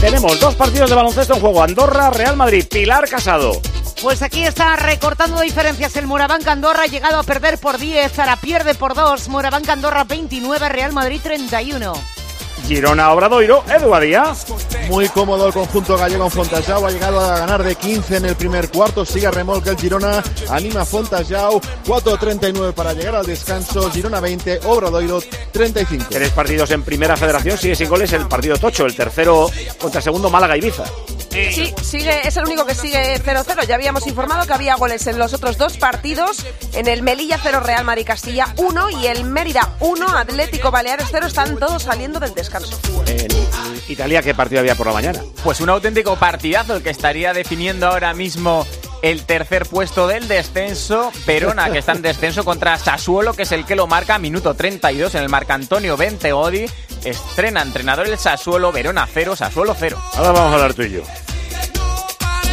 Tenemos dos partidos de baloncesto en juego. Andorra, Real Madrid, Pilar Casado. Pues aquí está recortando diferencias el Morabanca Andorra, ha llegado a perder por 10, ahora pierde por 2, Morabanca Andorra 29, Real Madrid 31. Girona, Obradoiro, Edu Badía. Muy cómodo el conjunto gallego en Fontajau. Ha llegado a ganar de 15 en el primer cuarto. Sigue a remolque el Girona. Anima Fontajau. 4.39 para llegar al descanso. Girona 20, Obradoiro 35. Tres partidos en Primera Federación, sigue sin goles el partido Tocho, el tercero contra el segundo Málaga Ibiza. Sí, sigue, es el único que sigue 0-0. Ya habíamos informado que había goles en los otros dos partidos. En el Melilla 0 Real Madrid Castilla 1 y el Mérida 1 Atlético Baleares 0. Están todos saliendo del descanso. En Italia, ¿qué partido había por la mañana? Pues un auténtico partidazo el que estaría definiendo ahora mismo el tercer puesto del descenso. Verona, que está en descenso contra Sassuolo, que es el que lo marca a minuto 32 en el marca Antonio Bentegodi. Estrena entrenador el Sassuolo, Verona 0, Sassuolo 0. Ahora vamos a hablar tú y yo.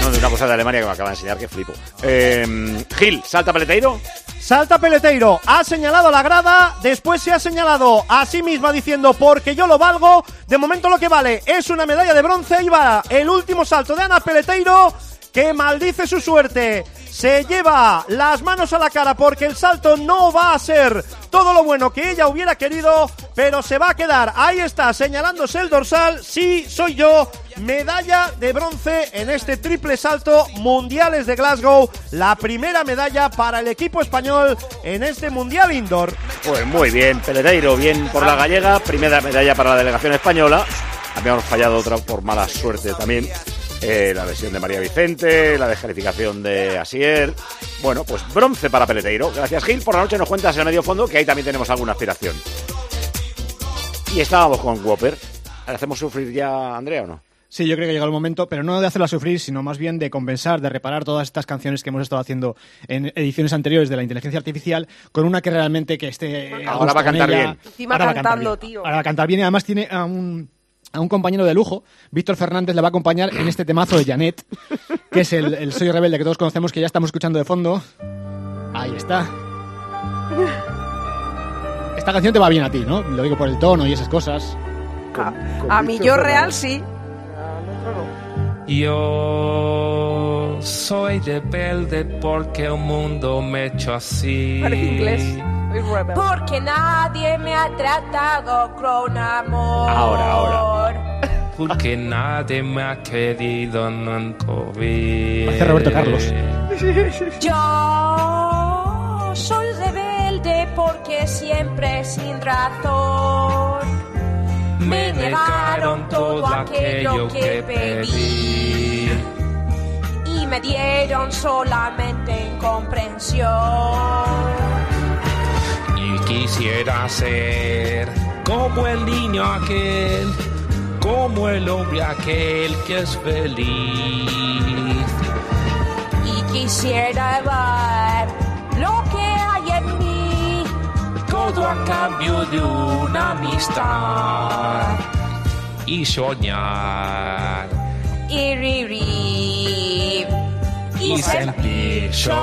No, de una cosa de Alemania que me acaba de enseñar que flipo. Eh, Gil, salta Peleteiro. Salta Peleteiro, ha señalado la grada, después se ha señalado a sí misma diciendo porque yo lo valgo, de momento lo que vale es una medalla de bronce y va el último salto de Ana Peleteiro que maldice su suerte, se lleva las manos a la cara porque el salto no va a ser todo lo bueno que ella hubiera querido, pero se va a quedar, ahí está señalándose el dorsal, sí soy yo, medalla de bronce en este triple salto. Mundiales de Glasgow, la primera medalla para el equipo español en este mundial indoor. Pues muy bien, Peleteiro, bien por la gallega, primera medalla para la delegación española. Habíamos fallado otra por mala suerte también. Eh, la lesión de María Vicente, la descalificación de Asier. Bueno, pues bronce para Peleteiro. Gracias, Gil. Por la noche nos cuentas en el medio fondo que ahí también tenemos alguna aspiración. Y estábamos con Whopper. ¿Le hacemos sufrir ya a Andrea o no? Sí, yo creo que ha llegado el momento, pero no de hacerla sufrir, sino más bien de compensar, de reparar todas estas canciones que hemos estado haciendo en ediciones anteriores de la inteligencia artificial con una que realmente que esté. Ahora va a cantar ella. bien. Encima Ahora va a cantar cantando, bien. tío. Ahora va a cantar bien y además tiene a un, a un compañero de lujo. Víctor Fernández le va a acompañar en este temazo de Janet, que es el, el Soy Rebelde que todos conocemos, que ya estamos escuchando de fondo. Ahí está. Esta canción te va bien a ti, ¿no? Lo digo por el tono y esas cosas. A, a mí yo real sí. Yo soy rebelde porque el mundo me echó así. Inglés. Porque nadie me ha tratado con amor. Ahora, ahora. Porque nadie me ha querido nunca vi. Parece Roberto Carlos. Yo soy rebelde porque siempre sin razón Me negaron todo aquello que pedí. Me dieron solamente incomprensión. Y quisiera ser como el niño aquel, como el hombre aquel que es feliz. Y quisiera ver lo que hay en mí. Todo a cambio de una amistad. Y soñar Y vivir. Y sentir solo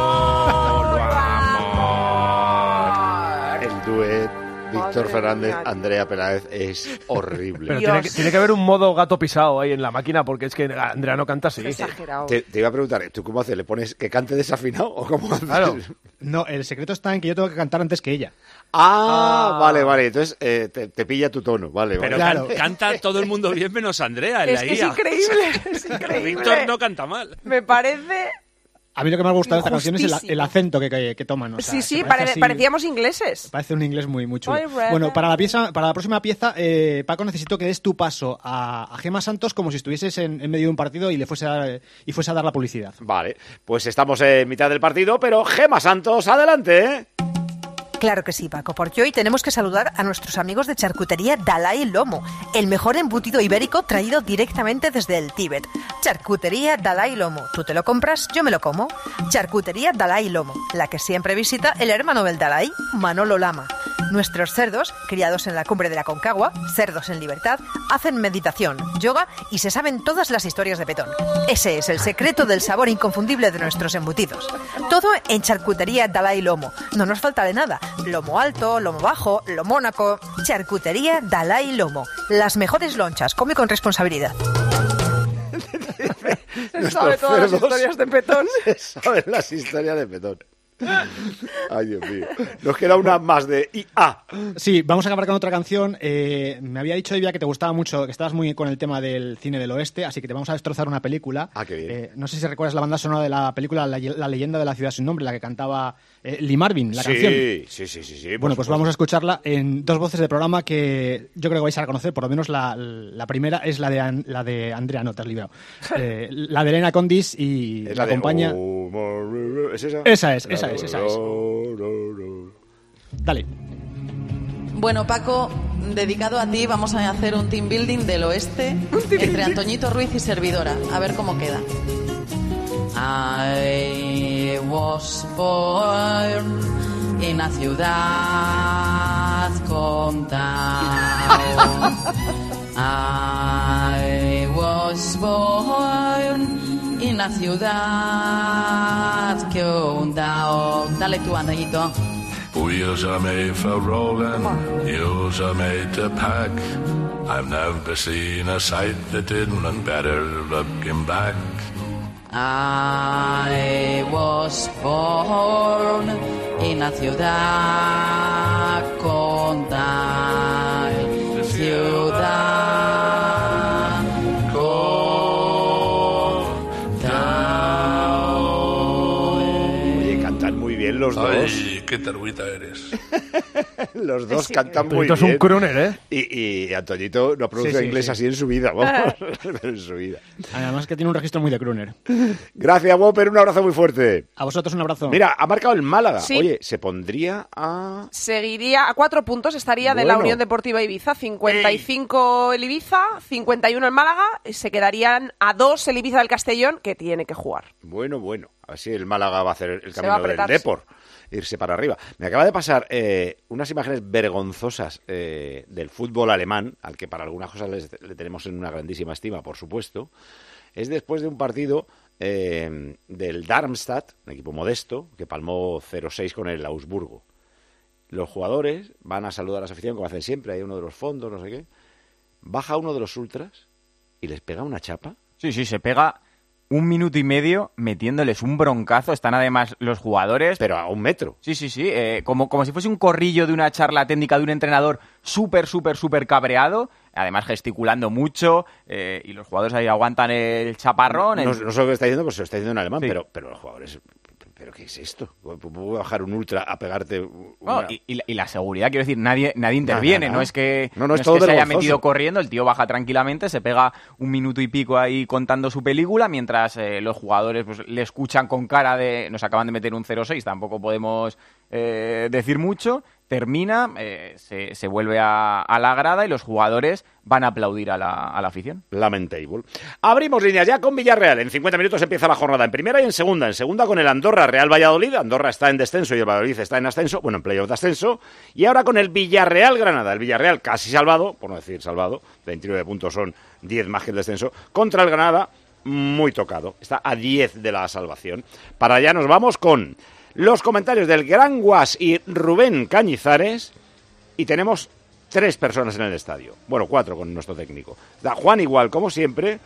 amor. El duet Víctor Fernández, Andrea Peláez es horrible. Pero tiene que, tiene que haber un modo gato pisado ahí en la máquina porque es que Andrea no canta así. Exagerado. Te, te iba a preguntar, ¿tú cómo haces? ¿Le pones que cante desafinado o cómo haces? Claro. No, el secreto está en que yo tengo que cantar antes que ella. Ah, vale, vale. Entonces eh, te, te pilla tu tono, vale, Pero vale. Claro. can- canta todo el mundo bien menos Andrea en Es la que es IA. increíble, es increíble. Víctor no canta mal. Me parece... A mí lo que me ha gustado de esta canción es el, acento que, que- que toman. o sea, Sí, sí, parece pare- así- parecíamos ingleses. Parece un inglés muy, muy chulo. Bueno, para la, pieza, para la próxima pieza, eh, Paco, necesito que des tu paso a, a Gema Santos como si estuvieses en, en medio de un partido y le fuese a, dar- y fuese a dar la publicidad. Vale, pues estamos en mitad del partido, pero Gema Santos, adelante. Claro que sí, Paco, porque hoy tenemos que saludar a nuestros amigos de Charcutería Dalai Lomo, el mejor embutido ibérico traído directamente desde el Tíbet. Charcutería Dalai Lomo. Tú te lo compras, yo me lo como. Charcutería Dalai Lomo, la que siempre visita el hermano del Dalai, Manolo Lama. Nuestros cerdos, criados en la cumbre de la Concagua, cerdos en libertad, hacen meditación, yoga y se saben todas las historias de Petón. Ese es el secreto del sabor inconfundible de nuestros embutidos. Todo en Charcutería Dalai Lomo. No nos falta de nada. Lomo alto, lomo bajo, lo mónaco. Charcutería Dalai Lomo. Las mejores lonchas. Come con responsabilidad. sabe todas las historias de Petón. Saben las historias de Petón. Ay, Dios mío. Nos queda una más de IA. Sí, vamos a acabar con otra canción. Eh, me había dicho, Evia, que te gustaba mucho, que estabas muy con el tema del cine del oeste, así que te vamos a destrozar una película. Ah, qué bien. Eh, no sé si recuerdas la banda sonora de la película La, la leyenda de la ciudad sin nombre, la que cantaba eh, Lee Marvin, la sí, canción. sí, sí, sí, sí. Bueno, pues supuesto. vamos a escucharla en dos voces de programa que yo creo que vais a reconocer, por lo menos la, la primera es la de, An- la de Andrea, no te has librado. Eh, la de Elena Condis y Es la la de acompaña... ¿Es esa? Esa es, esa es, esa es. Dale. Bueno, Paco, dedicado a ti, vamos a hacer un team building del oeste entre Antoñito Ruiz y Servidora. A ver cómo queda. I was born in a ciudad condal. I was born in a ciudad condal. Oh, dale tú, Antoñito. Wheels are made for rolling, mules are made to pack. I've never seen a sight that didn't look better looking back. I was born in a ciudad condal. Ciudad bien los dos. Ay, qué targuita eres. Los dos Sí. cantan muy Antoñito es un bien. crooner, ¿eh? Y, y Antoñito no pronuncia Sí, sí, inglés sí. así en su vida, vamos. en su vida. Además que tiene un registro muy de crooner. Gracias, Whopper. Un abrazo muy fuerte. A vosotros un abrazo. Mira, ha marcado el Málaga. Sí. Oye, se pondría a... Seguiría a cuatro puntos, estaría de la. Unión Deportiva Ibiza. 55 el Ibiza, 51 el Málaga. y Se quedarían a dos el Ibiza del Castellón, que tiene que jugar. Bueno, bueno. Así el Málaga va a hacer el camino del Depor. Irse para arriba. Me acaba de pasar eh, unas imágenes vergonzosas eh, del fútbol alemán, al que para algunas cosas le tenemos en una grandísima estima, por supuesto. Es después de un partido eh, del Darmstadt, un equipo modesto, que palmó 0-6 con el Augsburgo. Los jugadores van a saludar a la afición, como hacen siempre, hay uno de los fondos, no sé qué. Baja uno de los ultras y les pega una chapa. Sí, sí, se pega un minuto y medio metiéndoles un broncazo. Están además los jugadores. Pero a un metro. Sí, sí, sí. eh, como, como si fuese un corrillo de una charla técnica de un entrenador súper, súper, súper cabreado. Además gesticulando mucho. eh, y los jugadores ahí aguantan el chaparrón. No, sé lo que está diciendo, pues se lo está diciendo en alemán, Sí. pero, pero los jugadores. ¿Pero qué es esto? ¿Puedo bajar un ultra a pegarte una- y, y la, y la seguridad, quiero decir, nadie, nadie interviene, no es que, No, no, es todo que se haya metido corriendo, el tío baja tranquilamente, se pega un minuto y pico ahí contando su película, mientras eh, los jugadores pues, le escuchan con cara de nos acaban de meter un 0-6, tampoco podemos eh, decir mucho, termina, eh, se, se vuelve a, la grada y los jugadores van a aplaudir a la, a la afición. Lamentable. Abrimos líneas ya con Villarreal. En 50 minutos empieza la jornada en primera y en segunda. En segunda con el Andorra Real Valladolid. Andorra está en descenso y el Valladolid está en ascenso. Bueno, en playoff de ascenso. Y ahora con el Villarreal Granada. El Villarreal casi salvado, por no decir salvado. 29 puntos son 10 más que el descenso. Contra el Granada, muy tocado. Está a 10 de la salvación. Para allá nos vamos con los comentarios del Gran Guas y Rubén Cañizares. Y tenemos tres personas en el estadio. Bueno, cuatro con nuestro técnico. Está Juan igual, como siempre.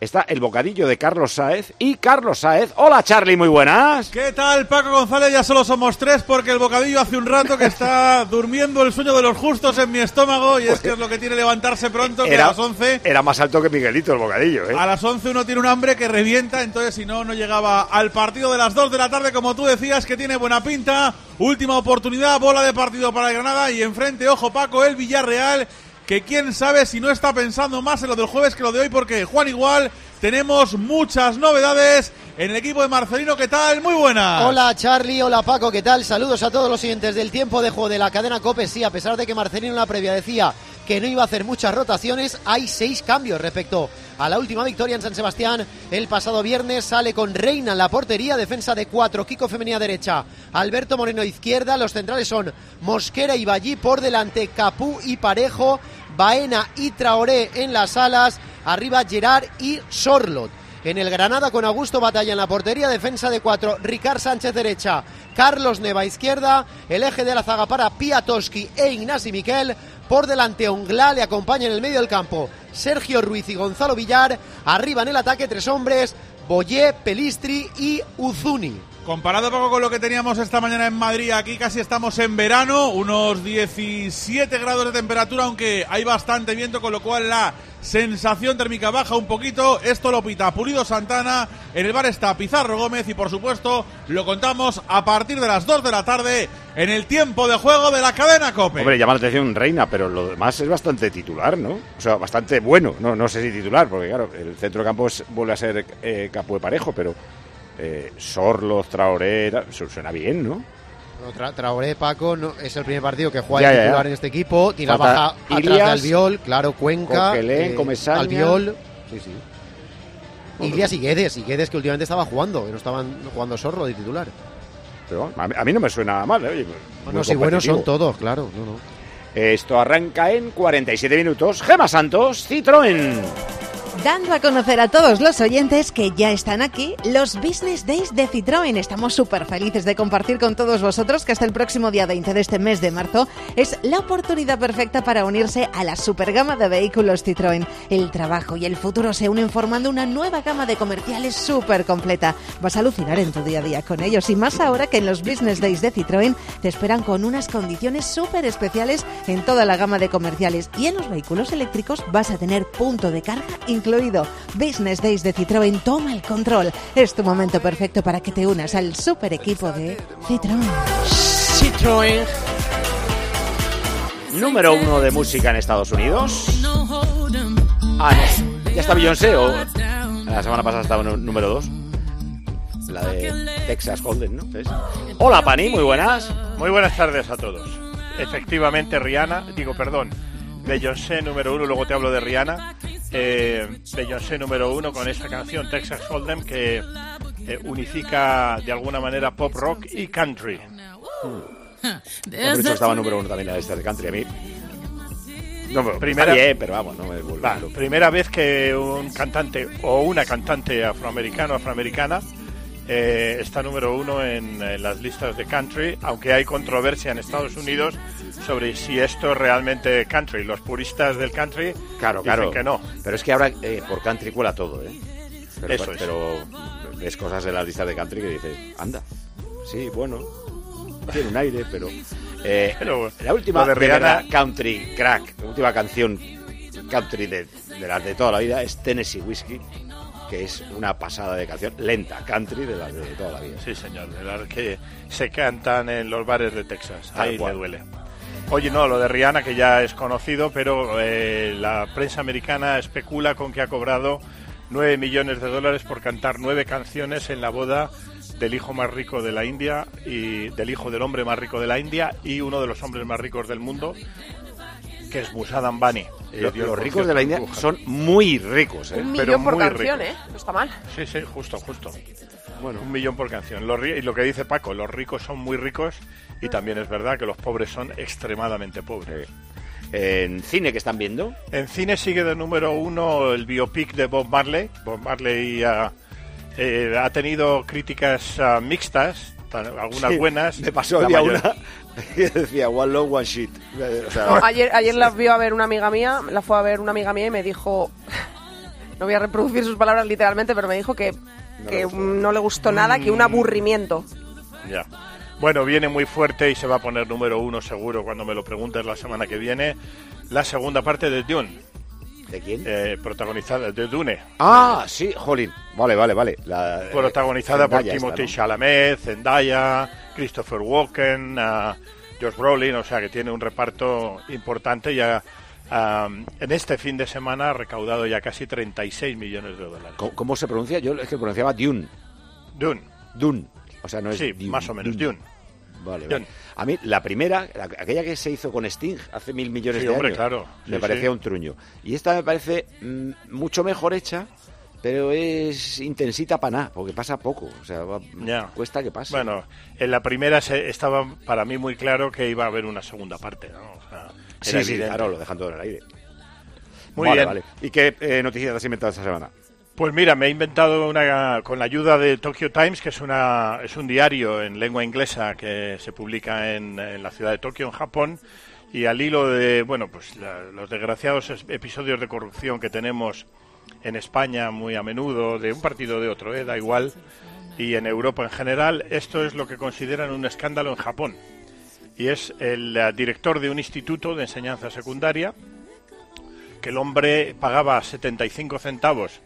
Está el bocadillo de Carlos Sáez. Y Carlos Sáez. Hola, Charlie, muy buenas. ¿Qué tal, Paco González? Ya solo somos tres porque el bocadillo hace un rato que está durmiendo el sueño de los justos en mi estómago y es que es lo que tiene levantarse pronto, que a las 11... era más alto que Miguelito el bocadillo, ¿eh? A las 11 uno tiene un hambre que revienta, entonces si no, no llegaba al partido de las 2 de la tarde, como tú decías, que tiene buena pinta. Última oportunidad, bola de partido para el Granada y enfrente, ojo Paco, el Villarreal, que quién sabe si no está pensando más en lo del jueves que lo de hoy, porque Juan igual, tenemos muchas novedades en el equipo de Marcelino. ¿Qué tal? Muy buenas. Hola Charlie, hola Paco, ¿qué tal? Saludos a todos los siguientes del tiempo de juego de la cadena COPE. Sí, a pesar de que Marcelino en la previa decía que no iba a hacer muchas rotaciones, hay seis cambios respecto a la última victoria en San Sebastián el pasado viernes. Sale con Reina en la portería, defensa de cuatro, Kiko Femenía derecha, Alberto Moreno izquierda. Los centrales son Mosquera y Ballí por delante, Capú y Parejo, Baena y Traoré en las alas, arriba Gerard y Sorlot. En el Granada con Augusto Batalla en la portería, defensa de cuatro, Ricard Sánchez derecha, Carlos Neva izquierda, el eje de la zaga para Piatoski e Ignasi Miquel, por delante Onglá le acompaña en el medio del campo Sergio Ruiz y Gonzalo Villar, arriba en el ataque tres hombres, Boyé, Pelistri y Uzuni. Comparado poco con lo que teníamos esta mañana en Madrid, aquí casi estamos en verano, unos 17 grados de temperatura, aunque hay bastante viento, con lo cual la sensación térmica baja un poquito. Esto lo pita Pulido Santana, en el bar está Pizarro Gómez y por supuesto lo contamos a partir de las 2 de la tarde en el tiempo de juego de la cadena COPE. Hombre, llama la atención Reina, pero lo demás es bastante titular, ¿no? O sea, bastante bueno. No, no sé si titular, porque claro, el centro de campo es- vuelve a ser eh, Capo de Parejo, pero eh, Sorlos, Traoré, suena bien, ¿no? Bueno, Tra- Traoré, Paco, no, es el primer partido que juega Ya, titular en este equipo. Tiene Falta baja atrás de Ilias, Albiol, claro, Cuenca, Coquelén, eh, Comesaña. Albiol, Sí, sí. Ilias y Guedes. Y Guedes que últimamente estaba jugando, que no estaban jugando Sorro de titular. Pero a mí, a mí no me suena mal, ¿eh? Bueno, si buenos son todos, claro. No, no. Esto arranca en 47 minutos. Gema Santos, Citroën. Dando a conocer a todos los oyentes que ya están aquí los Business Days de Citroën. Estamos súper felices de compartir con todos vosotros que hasta el próximo día 20 de este mes de marzo es la oportunidad perfecta para unirse a la super gama de vehículos Citroën. El trabajo y el futuro se unen formando una nueva gama de comerciales súper completa. Vas a alucinar en tu día a día con ellos y más ahora que en los Business Days de Citroën te esperan con unas condiciones súper especiales en toda la gama de comerciales y en los vehículos eléctricos vas a tener punto de carga incluido. Business Days de Citroën toma el control. Es tu momento perfecto para que te unas al super equipo de Citroën. Citroën. Número uno de música en Estados Unidos. Ah, no. ¿Ya está Beyoncé o...? La semana pasada estaba en número dos. La de Texas Hold'em, ¿no? ¿Es? Hola, Pani, muy buenas. Muy buenas tardes a todos. Efectivamente, Rihanna, digo, perdón, Beyoncé número uno, luego te hablo de Rihanna. Eh, Beyoncé número uno con esta canción Texas Hold'em que eh, unifica de alguna manera pop rock y country. Por eso estaba número uno también la de esta de country a mí. No, pero Primera- bien, pero vamos, no me loco. primera vez que un cantante o una cantante afroamericano o afroamericana eh, está número uno en, en las listas de country, aunque hay controversia en Estados Unidos sobre si esto es realmente country. Los puristas del country Claro, dicen claro. que no. Pero es que ahora eh, por country cuela todo, ¿eh? Pero, Eso es. pero ves cosas en las listas de country que dices, anda, sí, bueno, tiene un aire, pero... eh, Pero la última de de Rihanna- country crack, la última canción country de, de las de toda la vida es Tennessee Whiskey, que es una pasada de canción, lenta, country de las de toda la vida. Sí, señor, de las que se cantan en los bares de Texas. Tal Ahí cual. me duele. Oye, no, lo de Rihanna, que ya es conocido, pero eh, la prensa americana especula con que ha cobrado 9 millones de dólares por cantar nueve canciones en la boda del hijo más rico de la India y del hijo del hombre más rico de la India y uno de los hombres más ricos del mundo, que es Musad Ambani. dio, los ricos de la India son muy ricos, ¿eh? Un Pero millón por muy canción, ricos. ¿eh? No está mal. Sí, sí, justo, justo. Bueno, un millón por canción. Los y lo que dice Paco, los ricos son muy ricos y también es verdad que los pobres son extremadamente pobres. En cine que están viendo. En cine sigue de número uno el biopic de Bob Marley. Bob Marley ah, eh, ha tenido críticas ah, mixtas, tan- algunas Sí, buenas. Me pasó la había mayor- una que decía one love, one shit. O sea, No, ayer, ayer la vio a ver una amiga mía, la fue a ver una amiga mía y me dijo, no voy a reproducir sus palabras literalmente, pero me dijo que, que no le gustó nada, que un Mm. aburrimiento. Ya. Bueno, viene muy fuerte y se va a poner número uno seguro cuando me lo preguntes la semana que viene. La segunda parte de Dune. ¿De quién? Eh, protagonizada de Dune. Ah, sí, jolín. Vale, vale, vale. La, protagonizada eh, por Zendaya Timothy esta, ¿no? Chalamet, Zendaya, Christopher Walken, ah, Josh Brolin, o sea que tiene un reparto importante. Ya ah, en este fin de semana ha recaudado ya casi 36 millones de dólares. ¿Cómo, cómo se pronuncia? Yo es que pronunciaba Dune. Dune. Dune. O sea, no es Sí, Dune, más o menos, Dune. Vale, Dune. vale. A mí, la primera, la- aquella que se hizo con Sting hace mil millones Sí, de hombre, años, claro. me Sí, parecía sí. un truño. Y esta me parece mm, mucho mejor hecha, pero es intensita para nada, porque pasa poco. O sea, va- cuesta que pase. Bueno, en la primera se- estaba para mí muy claro que iba a haber una segunda parte, ¿no? O sea, sí, era sí, evidente. claro, lo dejan todo en el aire. Muy Vale, bien. vale. ¿Y qué eh, noticias has inventado esta semana? Pues mira, me he inventado una con la ayuda de Tokyo Times, que es una es un diario en lengua inglesa que se publica en, en la ciudad de Tokio, en Japón, y al hilo de bueno, pues la- los desgraciados es- episodios de corrupción que tenemos en España muy a menudo, de un partido o de otro, ¿eh? da igual, y en Europa en general, esto es lo que consideran un escándalo en Japón. Y es el eh, director de un instituto de enseñanza secundaria que el hombre pagaba 75 centavos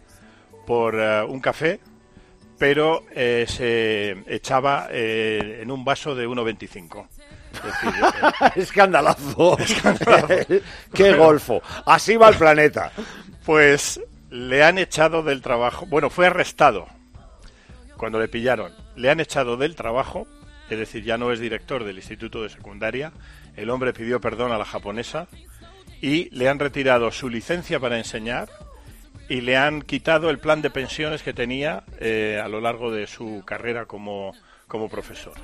por eh, un café, pero eh, se echaba eh, en un vaso de 1,25. Es Escandalazo. Escandalazo. Qué golfo. Así va el planeta. Pues le han echado del trabajo. Bueno, fue arrestado cuando le pillaron. Le han echado del trabajo, es decir, ya no es director del instituto de secundaria. El hombre pidió perdón a la japonesa y le han retirado su licencia para enseñar y le han quitado el plan de pensiones que tenía eh, a lo largo de su carrera como, como profesor.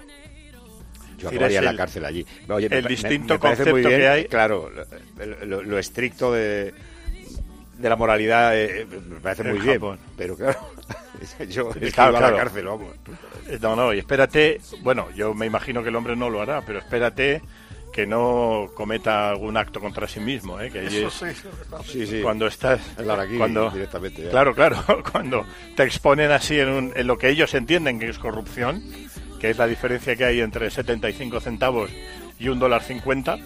Yo acabaría en la el- cárcel allí. Oye, el me- distinto me concepto bien, que hay. Claro, lo, lo- lo estricto de, de la moralidad eh, me parece muy bien. Japón. Pero claro, yo es que Claro, la cárcel, vamos. Eh, No, no, y espérate, bueno, yo me imagino que el hombre no lo hará, pero espérate que no cometa algún acto contra sí mismo, ¿eh? que es sí, cuando estás cuando directamente, ya. claro, claro, cuando te exponen así en, un- en lo que ellos entienden que es corrupción, que es la diferencia que hay entre 75 centavos y un dólar 50,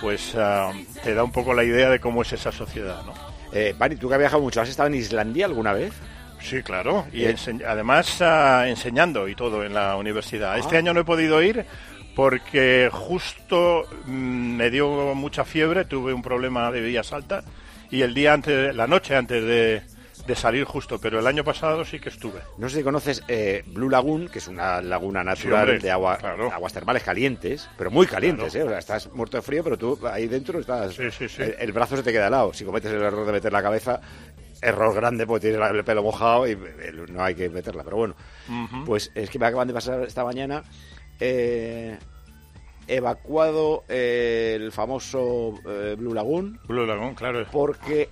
pues ah, te da un poco la idea de cómo es esa sociedad, ¿no? Eh, tú que has viajado mucho, ¿has estado en Islandia alguna vez? Sí, claro. Y Eh, ense- además ah, enseñando y todo en la universidad. Este Ah. año no he podido ir porque justo mm, me dio mucha fiebre, tuve un problema de vías altas y el día antes, la noche antes de, de salir justo, pero el año pasado sí que estuve. No sé si conoces eh, Blue Lagoon, que es una laguna natural de agua, aguas termales calientes, pero muy calientes, Claro. ¿eh? O sea, estás muerto de frío, pero tú ahí dentro estás... Sí, sí, sí. El, el brazo se te queda al lado. Si cometes el error de meter la cabeza, error grande porque tienes el pelo mojado y no hay que meterla. Pero bueno, pues es que me acaban de pasar esta mañana... eh, evacuado eh, el famoso eh, Blue Lagoon Blue Lagoon, claro. porque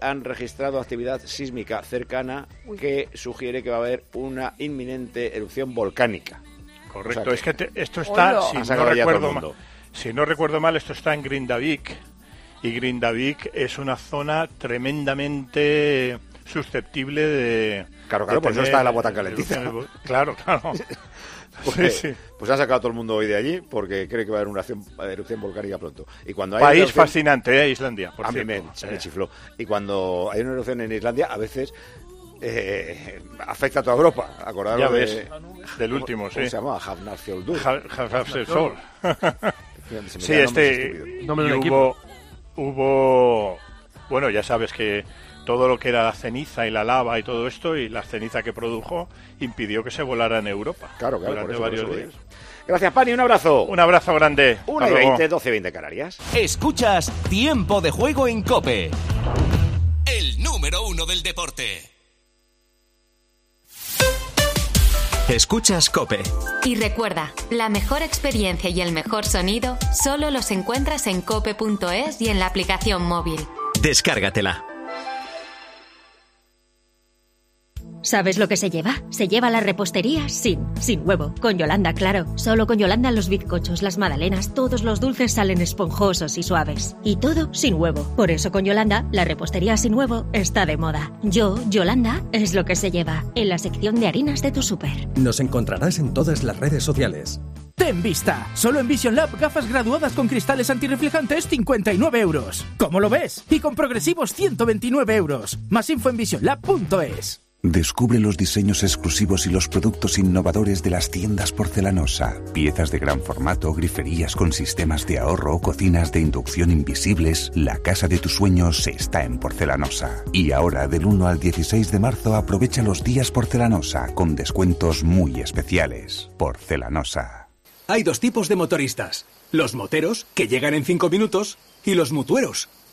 han registrado actividad sísmica cercana que sugiere que va a haber una inminente erupción volcánica. Correcto, O sea es que te- esto está, si no, recuerdo mal, si no recuerdo mal, esto está en Grindavik y Grindavik es una zona tremendamente susceptible de... Claro, claro, de por eso está el agua tan calentita. erupciones Claro, claro. Pues, Sí, sí. pues ha sacado todo el mundo hoy de allí porque cree que va a haber una erupción, erupción volcánica pronto. Y cuando hay País erupción- fascinante, ¿eh? Islandia, por a mí me, me chifló. Y cuando hay una erupción en Islandia, a veces eh, afecta a toda Europa. Acordaros Ya de- del ¿cómo- último, ¿cómo sí. se llamaba? Hafnarfjordur. Ha- Hafnarfjordur. Sí, este hubo, bueno, ya sabes que todo lo que era la ceniza y la lava y todo esto y la ceniza que produjo impidió que se volara en Europa. Claro, claro, durante por eso, por varios eso días. Gracias, Pani, un abrazo. Un abrazo grande. 1 Hasta y luego. 20, 12 y 20 Canarias. Escuchas Tiempo de Juego en Cope. El número uno del deporte. Escuchas Cope. Y recuerda, la mejor experiencia y el mejor sonido solo los encuentras en cope.es y en la aplicación móvil. Descárgatela. ¿Sabes lo que se lleva? Se lleva la repostería sin, sin huevo. Con Yolanda, claro. Solo con Yolanda los bizcochos, las magdalenas, todos los dulces salen esponjosos y suaves. Y todo sin huevo. Por eso con Yolanda, la repostería sin huevo está de moda. Yo, Yolanda, es lo que se lleva. En la sección de harinas de tu súper. Nos encontrarás en todas las redes sociales. Ten vista. Solo en Vision Lab gafas graduadas con cristales antirreflejantes 59 euros. ¿Cómo lo ves? Y con progresivos 129 euros. Más info en visionlab.es. Descubre los diseños exclusivos y los productos innovadores de las tiendas Porcelanosa. Piezas de gran formato, griferías con sistemas de ahorro, cocinas de inducción invisibles. La casa de tus sueños está en Porcelanosa. Y ahora, del 1 al 16 de marzo, aprovecha los días Porcelanosa con descuentos muy especiales. Porcelanosa. Hay dos tipos de motoristas. Los moteros, que llegan en 5 minutos, y los mutueros,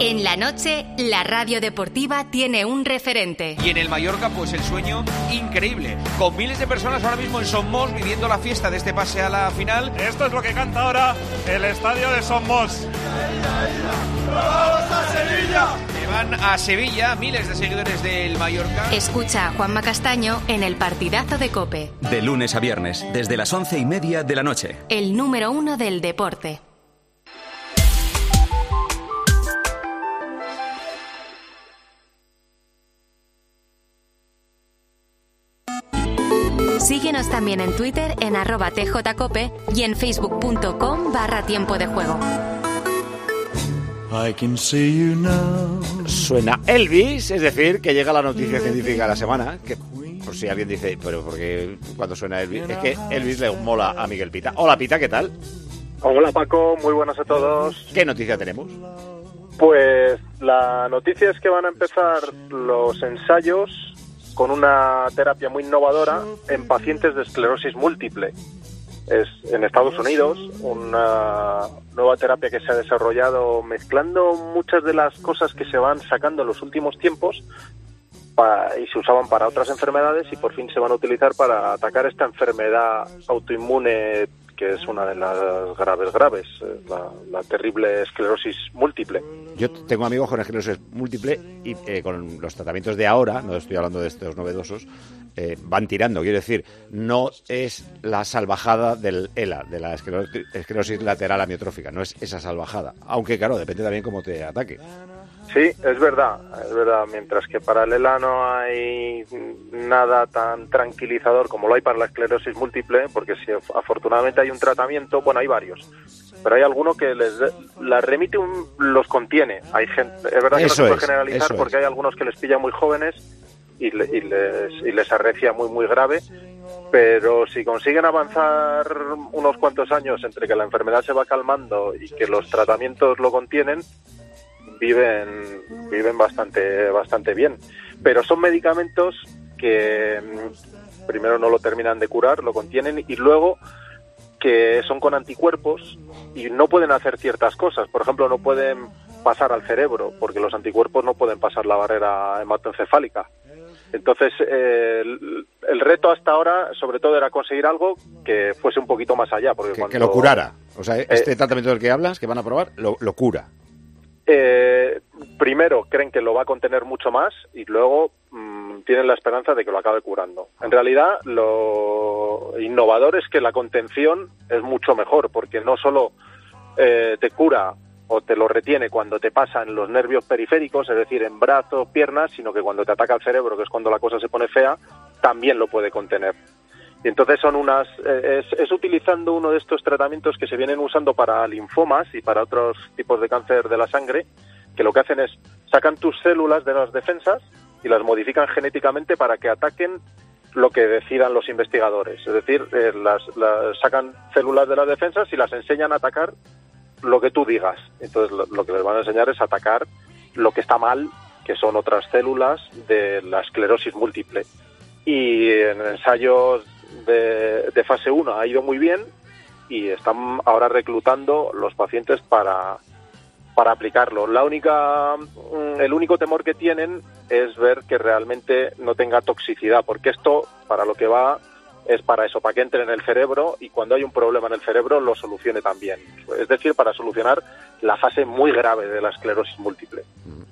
En la noche, la radio deportiva tiene un referente. Y en el Mallorca, pues el sueño increíble. Con miles de personas ahora mismo en Somos viviendo la fiesta de este pase a la final. Esto es lo que canta ahora el estadio de Somos. ¡Vamos a Sevilla! Van a Sevilla miles de seguidores del Mallorca. Escucha a Juanma Castaño en el partidazo de Cope, De lunes a viernes, desde las once y media de la noche. el número uno del deporte. Síguenos también en Twitter en arroba tjcope y en facebook.com barra tiempo de juego. Suena Elvis, es decir, que llega la noticia científica de la semana. Que, por si alguien dice, pero porque cuando suena Elvis, es que Elvis le mola a Miguel Pita. Hola Pita, ¿qué tal? Hola Paco, muy buenas a todos. ¿Qué noticia tenemos? Pues la noticia es que van a empezar los ensayos con una terapia muy innovadora en pacientes de esclerosis múltiple. Es en Estados Unidos una nueva terapia que se ha desarrollado mezclando muchas de las cosas que se van sacando en los últimos tiempos y se usaban para otras enfermedades y por fin se van a utilizar para atacar esta enfermedad autoinmune que es una de las graves graves, eh, la, terrible esclerosis múltiple. Yo tengo amigos con esclerosis múltiple y eh, con los tratamientos de ahora, no estoy hablando de estos novedosos, eh, van tirando. Quiero decir, no es la salvajada del ELA, de la esclerosis lateral amiotrófica, no es esa salvajada. Aunque, claro, depende también cómo te ataque. Sí, es verdad, es verdad. Mientras que para el ELA no hay nada tan tranquilizador como lo hay para la esclerosis múltiple, porque si af- afortunadamente hay un tratamiento, bueno, hay varios, pero hay alguno que les de- la remite un- los contiene. Hay gente, es verdad que Eso no se puede es, generalizar porque hay algunos que les pilla muy jóvenes y, le- y les, y les arrecia muy muy grave. Pero si consiguen avanzar unos cuantos años entre que la enfermedad se va calmando y que los tratamientos lo contienen, viven viven bastante bastante bien pero son medicamentos que mm, primero no lo terminan de curar lo contienen y luego que son con anticuerpos y no pueden hacer ciertas cosas por ejemplo no pueden pasar al cerebro porque los anticuerpos no pueden pasar la barrera hematoencefálica entonces eh, el, el reto hasta ahora sobre todo era conseguir algo que fuese un poquito más allá porque Que, cuando que lo curara. O sea, este Eh, tratamiento del que hablas, que van a probar, lo, lo cura. Eh, primero creen que lo va a contener mucho más y luego mm, tienen la esperanza de que lo acabe curando. En realidad, lo innovador es que la contención es mucho mejor porque no solo eh, te cura o te lo retiene cuando te pasa en los nervios periféricos, es decir, en brazos, piernas, sino que cuando te ataca el cerebro, que es cuando la cosa se pone fea, también lo puede contener. Y entonces son unas eh, es, es utilizando uno de estos tratamientos que se vienen usando para linfomas y para otros tipos de cáncer de la sangre, que lo que hacen es sacan tus células de las defensas y las modifican genéticamente para que ataquen lo que decidan los investigadores. Es decir, eh, las, las sacan células de las defensas y las enseñan a atacar lo que tú digas. Entonces lo, lo que les van a enseñar es atacar lo que está mal, que son otras células de la esclerosis múltiple. Y en ensayos de, de fase 1 ha ido muy bien y están ahora reclutando los pacientes para, para aplicarlo. La única, mm, el único temor que tienen es ver que realmente no tenga toxicidad, porque esto para lo que va es para eso, para que entre en el cerebro y cuando hay un problema en el cerebro lo solucione también. Es decir, para solucionar la fase muy grave de la esclerosis múltiple.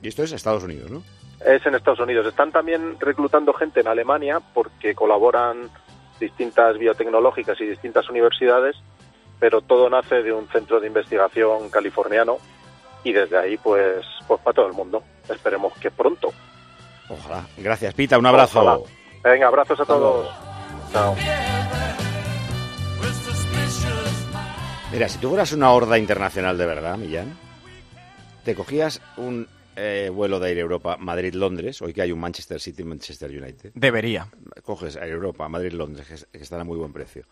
Y esto es Estados Unidos, ¿no? Es en Estados Unidos. Están también reclutando gente en Alemania porque colaboran distintas biotecnológicas y distintas universidades, pero todo nace de un centro de investigación californiano y desde ahí pues, pues para todo el mundo. Esperemos que pronto. Ojalá. Gracias, Pita. Un abrazo. Ojalá. Venga, abrazos a todos. Chao. Mira, si tú fueras una horda internacional de verdad, Millán, te cogías un eh, vuelo de Air Europa Madrid-Londres, hoy que hay un Manchester City-Manchester United. Debería. Coges Air Europa Madrid-Londres, que, es- que están a muy buen precio.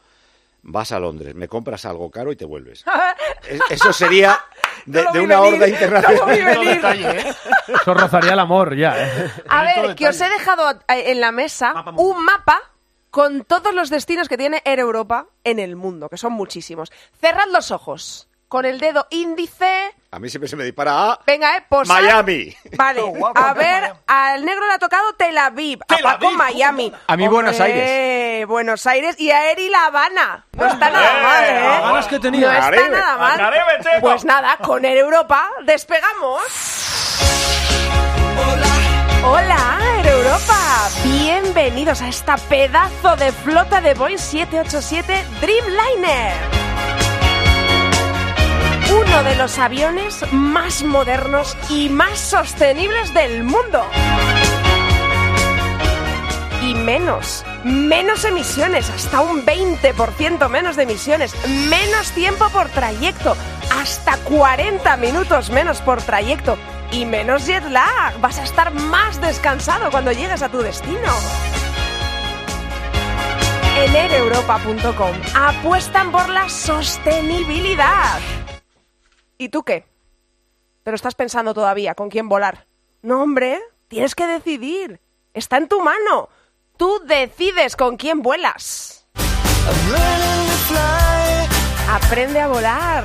Vas a Londres, me compras algo caro y te vuelves. Es- Eso sería de, No una venir, horda internacional. no venir. Eso rozaría el amor ya, ¿eh? A ver, que os he dejado eh, en la mesa un mapa con todos los destinos que tiene Air Europa en el mundo, que son muchísimos. Cerrad los ojos. Con el dedo índice. A mí siempre se me dispara a Venga, eh, posad. Miami. Vale, a ver, al negro le ha tocado Tel Aviv, a Paco Miami. A mí Buenos Aires. Buenos Aires y a Eri La Habana. No está nada mal, ¿eh? que tenía. No está Caribe, nada mal. Caribe. Pues nada, con Air Europa despegamos. Hola, Air Europa. Bienvenidos a esta pedazo de flota de Boeing 787 Dreamliner. Uno de los aviones más modernos y más sostenibles del mundo. Y menos, menos emisiones, hasta un 20% menos de emisiones, menos tiempo por trayecto, hasta 40 minutos menos por trayecto y menos jet lag. Vas a estar más descansado cuando llegues a tu destino. En aereuropa.com apuestan por la sostenibilidad. ¿Y tú qué? Pero estás pensando todavía con quién volar. No, hombre, tienes que decidir. Está en tu mano. Tú decides con quién vuelas. Aprende a volar.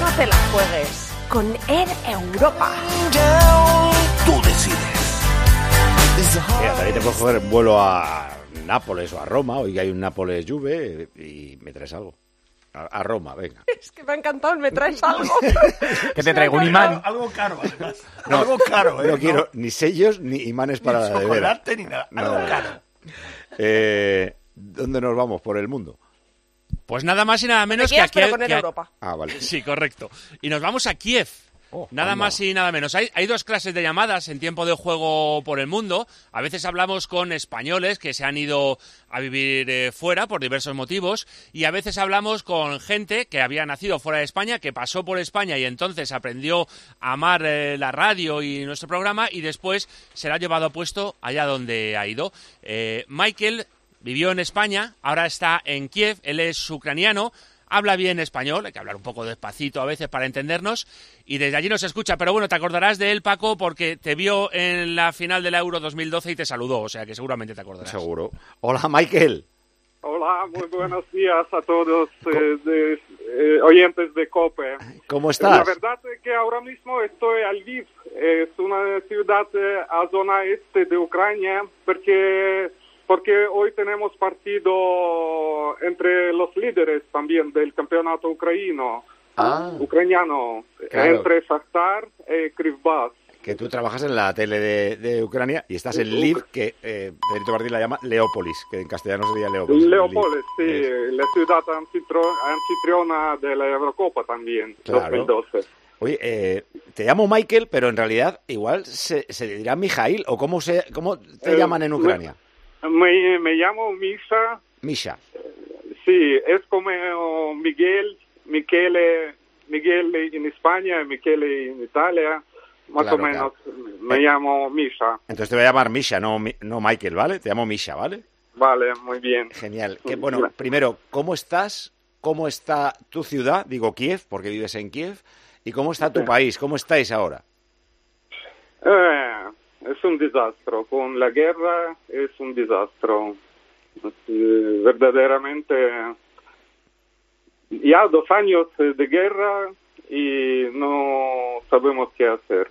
No te la juegues. Con Air Europa. Tú decides. Mira, también te puedes coger vuelo a Nápoles o a Roma, hoy que hay un Nápoles Juve, y me traes algo. A, a Roma, venga. Es que me ha encantado me traes algo. Que te traigo un imán. Algo caro, además. No, algo caro, ¿eh? No quiero ni sellos ni imanes para la nevera. chocolate ni nada. Algo Nada. caro. Eh, ¿Dónde nos vamos por el mundo? Pues nada más y nada menos que con que- Europa. Ah, vale. Sí, correcto. Y nos vamos a Kiev. Nada anda. más y nada menos. Hay, hay dos clases de llamadas en tiempo de juego por el mundo. A veces hablamos con españoles que se han ido a vivir eh, fuera por diversos motivos y a veces hablamos con gente que había nacido fuera de España, que pasó por España y entonces aprendió a amar eh, la radio y nuestro programa y después se la ha llevado puesto allá donde ha ido. Eh, Michael vivió en España, ahora está en Kiev, él es ucraniano, habla bien español, hay que hablar un poco despacito a veces para entendernos, y desde allí nos escucha. Pero bueno, te acordarás de él, Paco, porque te vio en la final del Euro 2012 y te saludó, o sea que seguramente te acordarás. Seguro. Hola, Michael. Hola, muy buenos días a todos eh, de- eh, oyentes de COPE. ¿Cómo La estás? verdad es que ahora mismo estoy en Lviv, es una ciudad eh, a zona este de Ucrania, porque, porque hoy tenemos partido entre los líderes también del campeonato ucraniano, ucraniano, Claro. entre Shakhtar y Krivbas. Que tú trabajas en la tele de, de Ucrania y estás en Lviv, que eh, Pedrito Martín la llama Leópolis, que en castellano sería Leópolis. Leópolis, sí, Es- la ciudad anfitriona de la Eurocopa también, Claro. 2012. Oye, eh, te llamo Michael, pero en realidad igual se, se dirá Mijail, o cómo, se, cómo te Eh, llaman en Ucrania. Me, me llamo Misha, Misha. sí, es como Miguel, Michele, Miguel en España, Michele en Italia, más Claro, o menos me llamo Misha. Entonces te voy a llamar Misha, no, no Michael, ¿vale? Te llamo Misha, ¿vale? Vale, muy bien. Genial. Que, bueno, primero, ¿cómo estás? ¿Cómo está tu ciudad? Digo Kiev, porque vives en Kiev. ¿Y cómo está tu Sí. país? ¿Cómo estáis ahora? Eh, es un desastre, con la guerra es un desastre. Eh, verdaderamente, ya dos años de guerra y no sabemos qué hacer.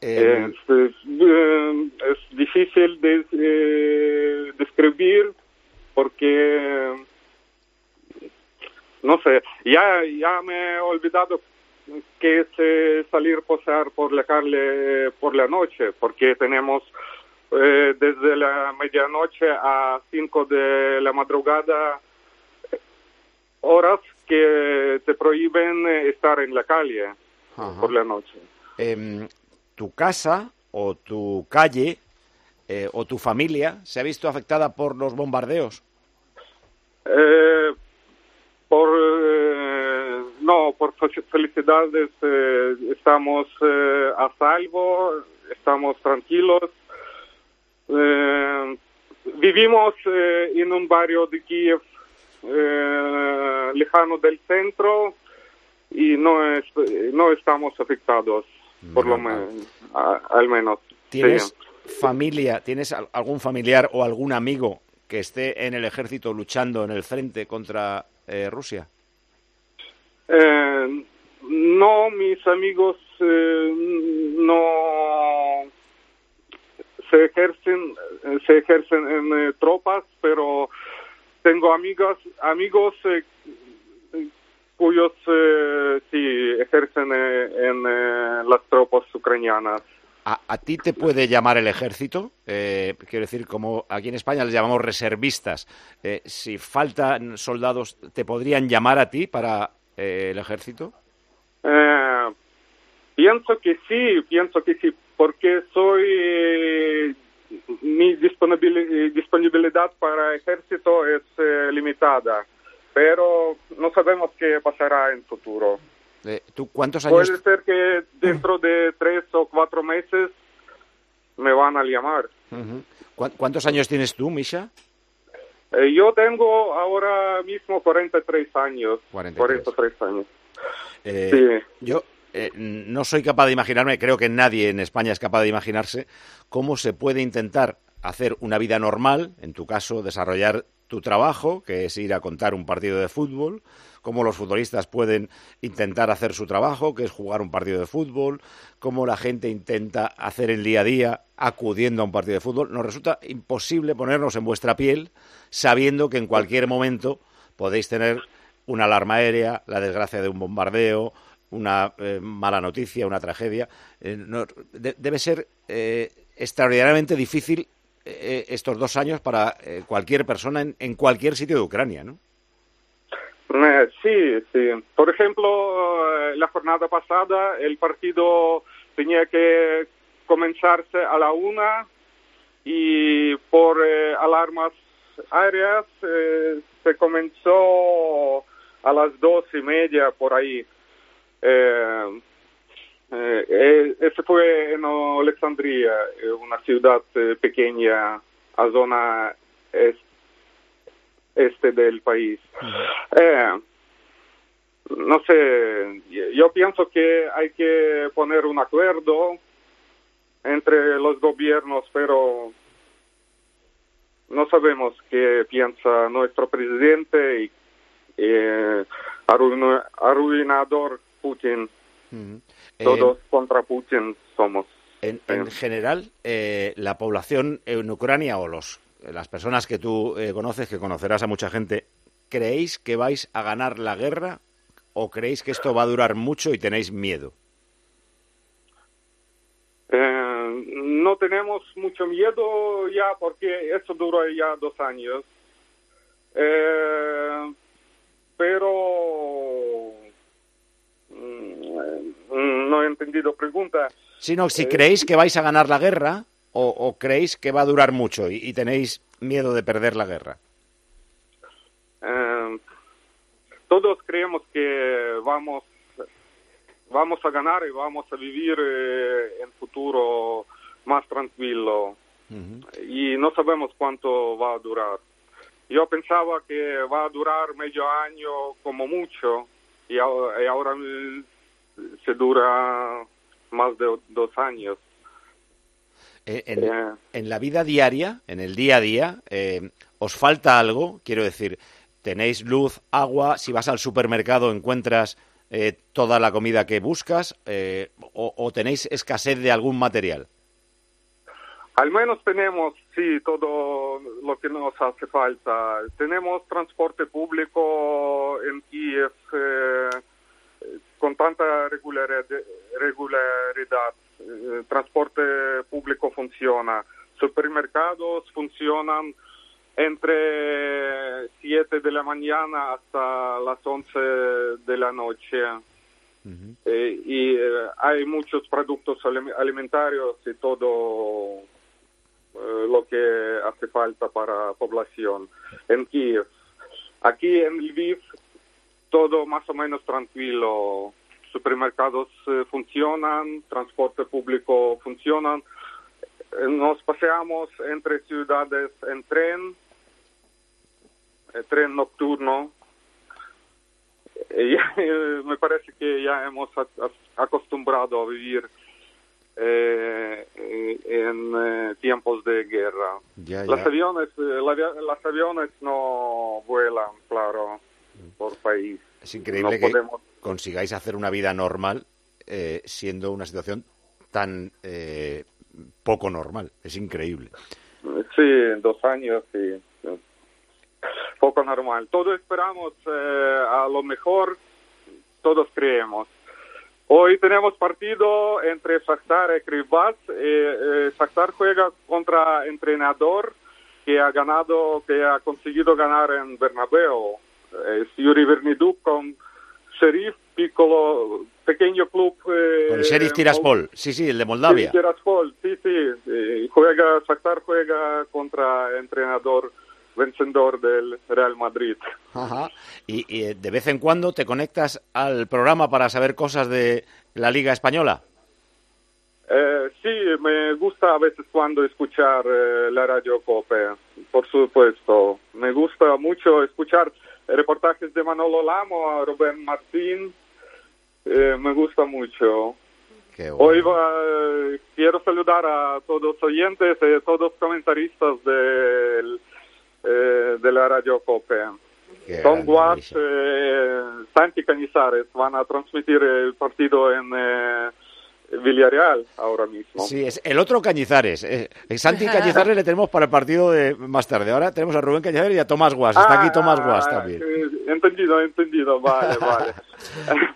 Eh, Es, es, eh, es difícil de eh, describir porque, no sé, ya, ya me he olvidado que es eh, salir pasear por la calle por la noche, porque tenemos eh, desde la medianoche a 5 de la madrugada eh, horas que te prohíben eh, estar en la calle Ajá. por la noche. Em, tu casa o tu calle eh, o tu familia se ha visto afectada por los bombardeos? Eh, por eh, no, por fe- felicidades eh, estamos eh, a salvo, estamos tranquilos. Eh, vivimos eh, en un barrio de Kiev eh, lejano del centro y no es, no estamos afectados, por lo menos, al menos. ¿Tienes Sí. familia, tienes al- algún familiar o algún amigo que esté en el ejército luchando en el frente contra eh, Rusia? Eh, no, mis amigos eh, no se ejercen, se ejercen en eh, tropas, pero tengo amigas, amigos eh, cuyos eh, sí ejercen en las tropas ucranianas. ¿A, a ti te puede llamar el ejército? Eh, quiero decir, como aquí en España les llamamos reservistas. Eh, si faltan soldados, ¿te podrían llamar a ti para eh, el ejército? Eh, pienso que sí, pienso que sí, porque soy eh, mi disponibili- disponibilidad para ejército es limitada, pero no sabemos qué pasará en futuro. ¿Tú cuántos años? Puede ser que dentro de tres o cuatro meses me van a llamar. Ujú. ¿Cuán- ¿Cuántos años tienes tú, Misha? Eh, yo tengo ahora mismo 43 años. 43. 43 años. Eh, Sí. Yo eh, no soy capaz de imaginarme, creo que nadie en España es capaz de imaginarse cómo se puede intentar hacer una vida normal, en tu caso, desarrollar tu trabajo, que es ir a contar un partido de fútbol, cómo los futbolistas pueden intentar hacer su trabajo, que es jugar un partido de fútbol, cómo la gente intenta hacer el día a día acudiendo a un partido de fútbol. Nos resulta imposible ponernos en vuestra piel sabiendo que en cualquier momento podéis tener una alarma aérea, la desgracia de un bombardeo, una eh, mala noticia, una tragedia. Eh, debe ser eh, extraordinariamente difícil estos dos años para cualquier persona en, en cualquier sitio de Ucrania, ¿no? Sí, sí. Por ejemplo, eh, la jornada pasada el partido tenía que comenzarse a la una y por eh, alarmas aéreas eh, se comenzó a las dos y media por ahí. Eh, eh, ese fue en Alexandria, una ciudad pequeña a zona est- este del país. Eh, no sé, yo pienso que hay que poner un acuerdo entre los gobiernos, pero no sabemos qué piensa nuestro presidente y eh, arruinador Putin. Eh, Todos contra Putin somos. En, en general, eh, la población en Ucrania o los, las personas que tú eh, conoces, que conocerás a mucha gente, ¿creéis que vais a ganar la guerra o creéis que esto va a durar mucho y tenéis miedo? Eh, no tenemos mucho miedo ya porque eso dura ya dos años. Eh, pero mm, no he entendido pregunta. Sino si Eh, creéis que vais a ganar la guerra o, o creéis que va a durar mucho y, y tenéis miedo de perder la guerra. Eh, todos creemos que vamos vamos a ganar y vamos a vivir eh, en futuro más tranquilo y no sabemos cuánto va a durar. Yo pensaba que va a durar medio año como mucho y, ahora- y ahora se dura más de dos años. Eh, En, en la vida diaria, en el día a día, eh, ¿os falta algo? Quiero decir, ¿tenéis luz, agua? Si vas al supermercado encuentras eh, toda la comida que buscas eh, o, o tenéis escasez de algún material? Al menos tenemos, sí, todo lo que nos hace falta. Tenemos transporte público en Kiev con tanta regularidad. Regularidad. Eh, transporte público funciona. Supermercados funcionan entre 7 de la mañana hasta las 11 de la noche. Eh, y eh, hay muchos productos alim- alimentarios y todo eh, lo que hace falta para población en Kiev. Aquí en Lviv todo más o menos tranquilo. Supermercados eh, funcionan, transporte público funcionan. Eh, Nos paseamos entre ciudades en tren, eh, tren nocturno. Me parece que ya hemos acostumbrado a vivir eh, en eh, tiempos de guerra. Ya, Los aviones, eh, la los aviones no vuelan, claro, por país. Es increíble No que podemos- consigáis hacer una vida normal eh, siendo una situación tan eh, poco normal. Es increíble. Sí, dos años, sí. Poco normal. Todos esperamos eh, a lo mejor, todos creemos. Hoy tenemos partido entre Shakhtar y Krivas. Eh, eh, Shakhtar juega contra entrenador que ha ganado, que ha conseguido ganar en Bernabéu. Es Yuri Verniduk con Sheriff Piccolo, pequeño club. eh, Con Sheriff Tiraspol. Sí, sí, el de Moldavia. Tiraspol, sí, sí. Juega, Shakhtar juega contra entrenador vencedor del Real Madrid. Ajá. Y, y, eh, de vez en cuando te conectas al programa para saber cosas de la Liga Española. Eh, sí, me gusta a veces cuando escuchar eh, la radio COPE, por supuesto. Me gusta mucho escuchar reportajes de Manolo Lamo, Rubén Martín. Eh, me gusta mucho. Hoy va- quiero saludar a todos los oyentes y a todos los comentaristas del, eh, de la radio COPE. Qué Tom Guas, eh, Santi Canizares van a transmitir el partido en eh, Villarreal ahora mismo. Sí, es el otro Cañizares. Eh, eh, Santi Cañizares le tenemos para el partido de más tarde. Ahora tenemos a Rubén Cañizares y a Tomás Guas. Está aquí Tomás Guas Ah, también. eh, entendido, entendido, vale, vale.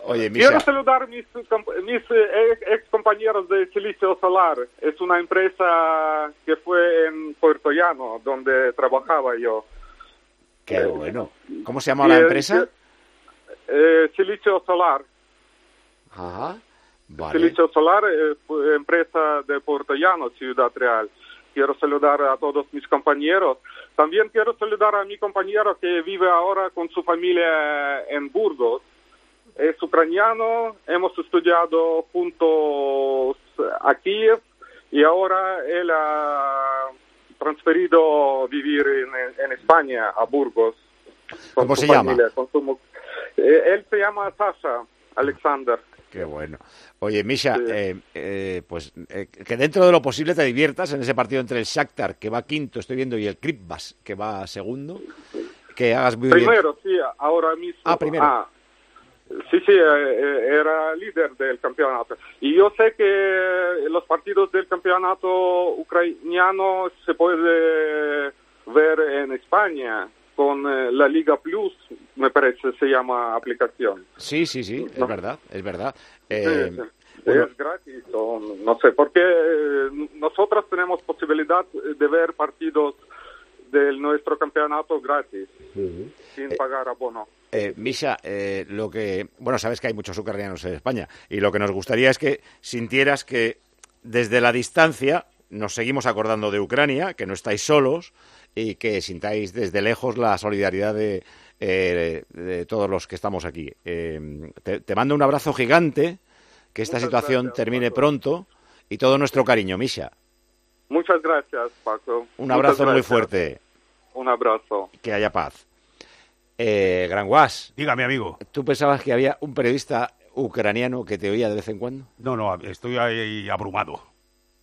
Oye, Quiero saludar mis, comp- mis eh, ex compañeros de Silicio Solar. Es una empresa que fue en Puerto Llano, donde trabajaba yo. qué bueno. ¿Cómo se llama la Y, eh, empresa? Eh, Silicio Solar. Ajá. Vale. Silicio Solar, eh, empresa de Puerto Llano, Ciudad Real. Quiero saludar a todos mis compañeros. También quiero saludar a mi compañero que vive ahora con su familia en Burgos. Es ucraniano, hemos estudiado juntos a Kiev y ahora él ha transferido vivir en, en España, a Burgos. con ¿Cómo su se llama? con su Eh, él se llama Sasha Alexander. Qué bueno. Oye, Misha, eh, eh, pues eh, que dentro de lo posible te diviertas en ese partido entre el Shakhtar, que va quinto, estoy viendo, y el Kripbas, que va segundo. Que hagas muy bien. Primero, sí, ahora mismo. Ah, primero. sí, sí, eh, eh, era líder del campeonato. Y yo sé que los partidos del campeonato ucraniano se puede ver en España con eh, la Liga Plus, me parece, se llama aplicación. Sí, sí, sí, es verdad, es verdad. Eh, sí. bueno, Es gratis, o no sé, porque eh, nosotros tenemos posibilidad de ver partidos de nuestro campeonato gratis, sin pagar abono. Eh, Misha, eh, lo que. Bueno, sabes que hay muchos ucranianos en España. Y lo que nos gustaría es que sintieras que desde la distancia nos seguimos acordando de Ucrania, que no estáis solos y que sintáis desde lejos la solidaridad de, eh, de todos los que estamos aquí. Eh, te, te mando un abrazo gigante, que esta Muchas situación gracias, termine pronto y todo nuestro cariño, Misha. Muchas gracias, Paco. Un Muchas abrazo muy gracias. fuerte. Un abrazo. Que haya paz. Eh, Gran Guas. Dígame, amigo. ¿Tú pensabas que había un periodista ucraniano que te oía de vez en cuando? No, no, estoy ahí abrumado.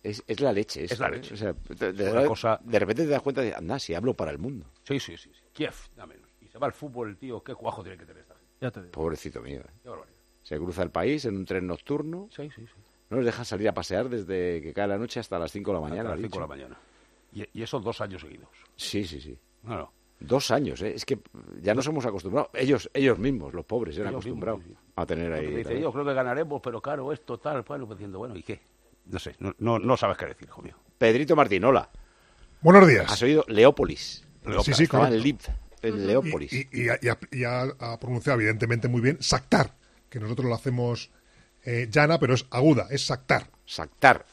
Es, es la leche. Es esto, la ¿eh? leche. O sea, de, de- Es una de- cosa- de repente te das cuenta de, anda, si hablo para el mundo. Sí, sí, sí. sí. Kiev, dame. Y se va al fútbol, el tío. Qué cuajo tiene que tener esta gente. Ya te digo. Pobrecito mío. ¿eh? Qué barbaridad. Se cruza el país en un tren nocturno. Sí, sí, sí. No nos deja salir a pasear desde que cae la noche hasta las 5 de la mañana. Hasta has las 5 de la mañana. Y, y eso dos años seguidos. Sí, sí, sí. No, no. Dos años, ¿eh? Es que ya nos hemos acostumbrado. Ellos, ellos mismos, los pobres, se han Ellos acostumbrado mismos, a tener ahí. dice, yo creo que ganaremos, pero claro, esto tal, bueno, pues diciendo, bueno, ¿y qué? No sé, no, no, no sabes qué decir, hijo mío. Pedrito Martín, hola. Buenos días. ¿Has oído Leópolis? Sí, sí, Estaba en. Lip, en Leópolis. Y, y- y ha, y ha- y ha- ha pronunciado evidentemente muy bien Saktar, que nosotros lo hacemos eh, llana, pero es aguda, es Sactar. Sactar,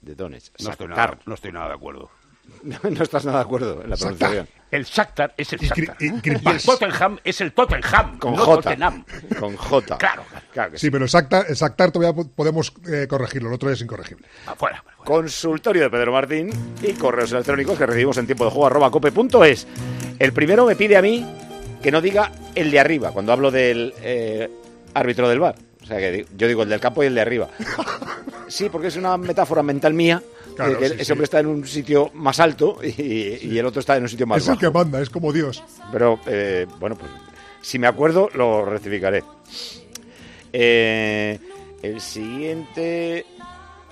de Donetsk. No estoy, Sactar. nada, no estoy nada de acuerdo. no estás nada de acuerdo en la pronunciación. El Shakhtar es el Shakhtar. y Y, el. Tottenham es el Tottenham, Con no J. Tottenham. Con J. Claro. Claro que Sí, pero el Sactar todavía po- podemos eh, corregirlo, el otro es incorregible. Afuera. Consultorio de Pedro Martín y correos electrónicos que recibimos en tiempo de juego arroba cope.es. El primero me pide a mí que no diga el de arriba cuando hablo del eh, árbitro del bar. O sea, que yo digo el del campo y el de arriba. Sí, porque es una metáfora mental mía. Claro, de que sí, ese sí. hombre está en un sitio más alto y, y el otro está en un sitio más es el bajo. que manda, es como Dios. Pero, eh, bueno, pues si me acuerdo, lo rectificaré. Eh, el siguiente...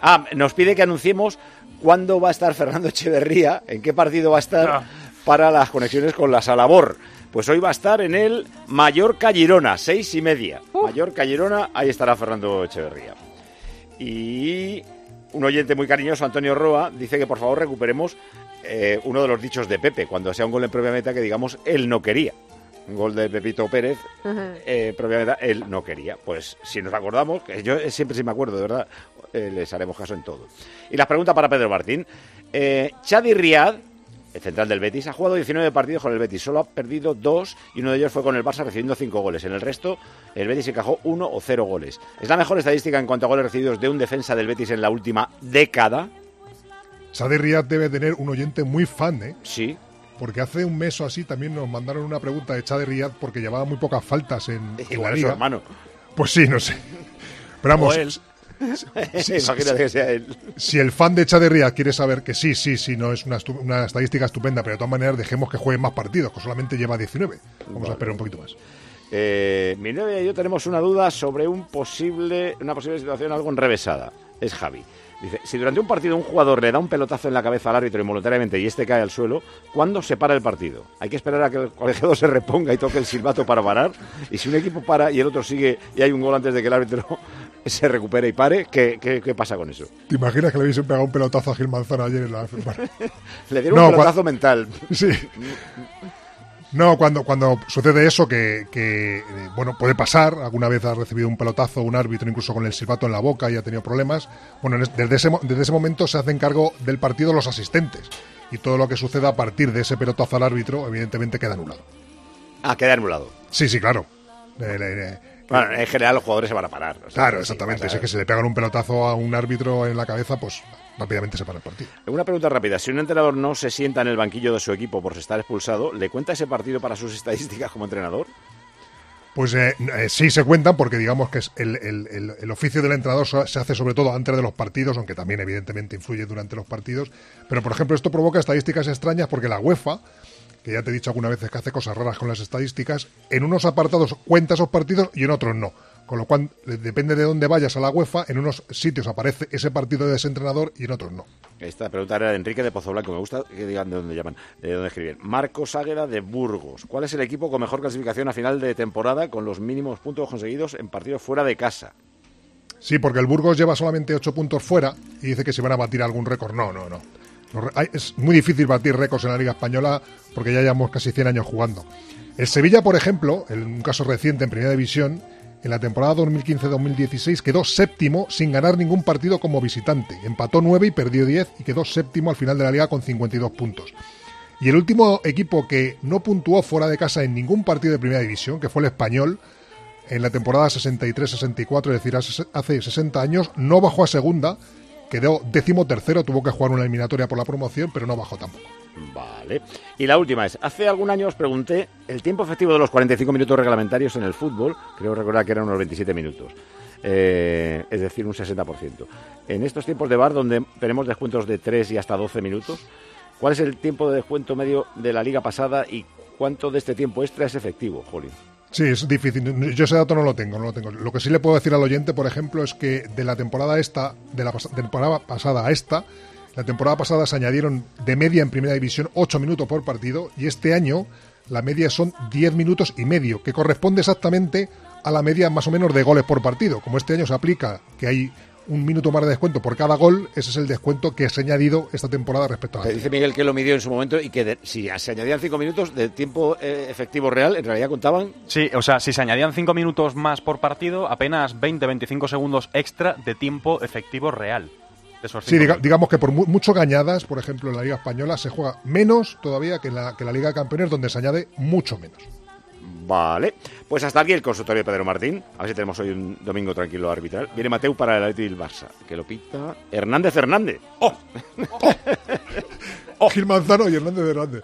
Ah, nos pide que anunciemos cuándo va a estar Fernando Echeverría, en qué partido va a estar para las conexiones con la Salabor. Pues hoy va a estar en el Mallorca Girona, seis y media. Mallorca Girona, ahí estará Fernando Echeverría. Y un oyente muy cariñoso, Antonio Roa, dice que por favor recuperemos eh, uno de los dichos de Pepe, cuando sea un gol en propia meta que digamos él no quería. Un gol de Pepito Pérez, eh, propia meta, él no quería. Pues si nos acordamos, que yo siempre sí me acuerdo, de verdad, eh, les haremos caso en todo. Y la pregunta para Pedro Martín. Eh, Chadi Riad, el central del Betis, ha jugado 19 partidos con el Betis, solo ha perdido dos y uno de ellos fue con el Barça recibiendo cinco goles. En el resto, el Betis encajó uno o cero goles. ¿Es la mejor estadística en cuanto a goles recibidos de un defensa del Betis en la última década? Sade Riyad debe tener un oyente muy fan, ¿eh? Sí. Porque hace un mes o así también nos mandaron una pregunta de Chade Riyad porque llevaba muy pocas faltas en, en la liga. hermano. Pues sí, no sé. Pero vamos, Imagínate que sea él. si el fan de Chade Riyad quiere saber que sí, sí, sí, no es una, estu- una estadística estupenda, pero de todas maneras dejemos que juegue más partidos, que solamente lleva 19. Vamos a esperar un poquito más. Eh, mi novia y yo tenemos una duda sobre un posible, una posible situación algo enrevesada. Es Javi. Dice, si durante un partido un jugador le da un pelotazo en la cabeza al árbitro involuntariamente y este cae al suelo, ¿cuándo se para el partido? ¿Hay que esperar a que el colegiado se reponga y toque el silbato para parar? Y si un equipo para y el otro sigue y hay un gol antes de que el árbitro se recupere y pare, ¿qué, qué, qué pasa con eso? ¿Te imaginas que le hubiesen pegado un pelotazo a Gil Manzano ayer en la... Le dieron No, un pelotazo mental. Sí. No, cuando, cuando sucede eso, que, que, eh, bueno, puede pasar, alguna vez ha recibido un pelotazo un árbitro incluso con el silbato en la boca y ha tenido problemas, bueno, en es- desde ese, desde ese momento se hacen cargo del partido los asistentes y todo lo que suceda a partir de ese pelotazo al árbitro, evidentemente queda anulado. Ah, queda anulado. Sí, sí, claro. Eh, eh, eh, Bueno, en general los jugadores se van a parar. o sea, claro, exactamente. Si es que se le pegan un pelotazo a un árbitro en la cabeza, pues rápidamente se para el partido. Una pregunta rápida. Si un entrenador no se sienta en el banquillo de su equipo por estar expulsado, ¿le cuenta ese partido para sus estadísticas como entrenador? Pues eh, eh, sí se cuentan porque digamos que es el, el- el- el oficio del entrenador se hace sobre todo antes de los partidos, aunque también evidentemente influye durante los partidos. Pero por ejemplo esto provoca estadísticas extrañas porque la UEFA, que ya te he dicho alguna vez que hace cosas raras con las estadísticas, en unos apartados cuenta esos partidos y en otros no. Con lo cual depende de dónde vayas a la UEFA, en unos sitios aparece ese partido de ese entrenador y en otros no. Esta pregunta era de Enrique de Pozoblanco. Me gusta que digan de dónde llaman, de dónde escriben. Marcos Águeda de Burgos. ¿Cuál es el equipo con mejor clasificación a final de temporada con los mínimos puntos conseguidos en partidos fuera de casa? Sí, porque el Burgos lleva solamente 8 puntos fuera y dice que se van a batir algún récord. No, no, no. Es muy difícil batir récords en la Liga Española porque ya llevamos casi 100 años jugando. El Sevilla, por ejemplo, en un caso reciente en Primera División, en la temporada 2015-2016 quedó séptimo sin ganar ningún partido como visitante. Empató 9 y perdió 10 y quedó séptimo al final de la liga con 52 puntos. Y el último equipo que no puntuó fuera de casa en ningún partido de Primera División, que fue el Español, en la temporada 63-64, es decir, hace 60 años, no bajó a segunda, quedó décimo tercero, tuvo que jugar una eliminatoria por la promoción, pero no bajó tampoco. Vale. Y la última es, hace algún año os pregunté el tiempo efectivo de los 45 minutos reglamentarios en el fútbol, creo recordar que eran unos 27 minutos, eh, es decir, un 60%. En estos tiempos de bar, donde tenemos descuentos de 3 y hasta 12 minutos, ¿cuál es el tiempo de descuento medio de la liga pasada y cuánto de este tiempo extra es efectivo, Jolín? Sí, es difícil. Yo ese dato no lo tengo, no lo tengo. Lo que sí le puedo decir al oyente, por ejemplo, es que de la temporada esta, de la temporada pasada a esta, la temporada pasada se añadieron de media en primera división 8 minutos por partido y este año la media son 10 minutos y medio, que corresponde exactamente a la media más o menos de goles por partido. Como este año se aplica que hay un minuto más de descuento por cada gol, ese es el descuento que se ha añadido esta temporada respecto a Que antes. dice Miguel que lo midió en su momento y que de- si se añadían cinco minutos de tiempo eh, efectivo real, en realidad contaban Sí, o sea, si se añadían 5 minutos más por partido, apenas 20-25 segundos extra de tiempo efectivo real. Sí, cinco diga- digamos que por mu- mucho gañadas, por ejemplo, en la Liga Española se juega menos todavía que en la, que en la Liga de Campeones, donde se añade mucho menos. Vale, pues hasta aquí el consultorio de Pedro Martín. A ver si tenemos hoy un domingo tranquilo arbitral. Viene Mateu para el Atleti del Barça, que lo pita Hernández Hernández. ¡Oh! Gil Manzano y Hernández Hernández.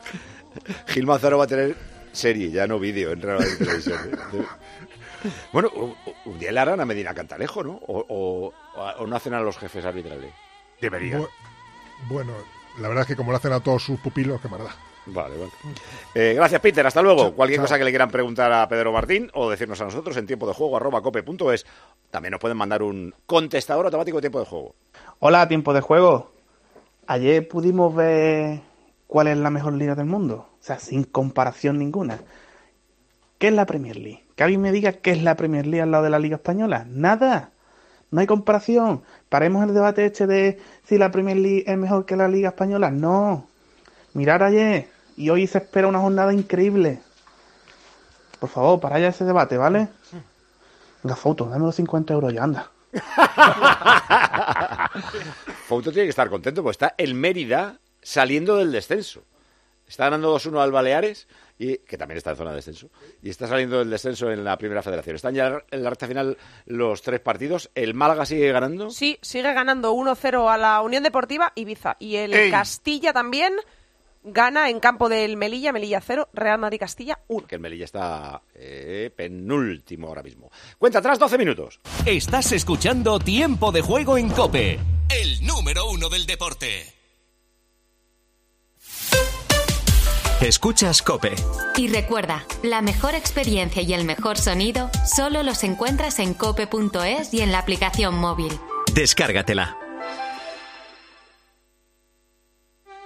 Gil Manzano va a tener serie, ya no vídeo en Real Madrid Televisión. ¿eh? Bueno, un día le harán a Medina Cantalejo, ¿no? O, o- o no hacen a los jefes arbitrales. Deberían. Bu- Bueno, la verdad es que como lo hacen a todos sus pupilos, qué maldad. Vale, vale. Eh, gracias, Peter. Hasta luego. Chao, Cualquier chao. cosa que le quieran preguntar a Pedro Martín o decirnos a nosotros en tiempo de juego arroba cope.es. También nos pueden mandar un contestador automático de tiempo de juego. Hola, tiempo de juego. Ayer pudimos ver cuál es la mejor liga del mundo. O sea, sin comparación ninguna. ¿Qué es la Premier League? Que alguien me diga qué es la Premier League al lado de la Liga Española. Nada. No hay comparación. Paremos el debate este de si la Premier League es mejor que la Liga Española. No. Mirar ayer. Y hoy se espera una jornada increíble. Por favor, para allá ese debate, ¿vale? Venga, foto, dame los 50 euros ya, anda. Fouto tiene que estar contento porque está el Mérida saliendo del descenso. Está ganando 2-1 al Baleares, y, que también está en zona de descenso, y está saliendo del descenso en la primera federación. Están ya en la recta final los tres partidos. ¿El Málaga sigue ganando? Sí, sigue ganando 1-0 a la Unión Deportiva Ibiza. Y el ¡Ey! Castilla también gana en campo del Melilla, Melilla 0, Real Madrid Castilla 1. Que el Melilla está eh, penúltimo ahora mismo. Cuenta atrás, 12 minutos. Estás escuchando Tiempo de Juego en Cope, el número uno del deporte. Escuchas Cope. Y recuerda, la mejor experiencia y el mejor sonido solo los encuentras en cope.es y en la aplicación móvil. Descárgatela.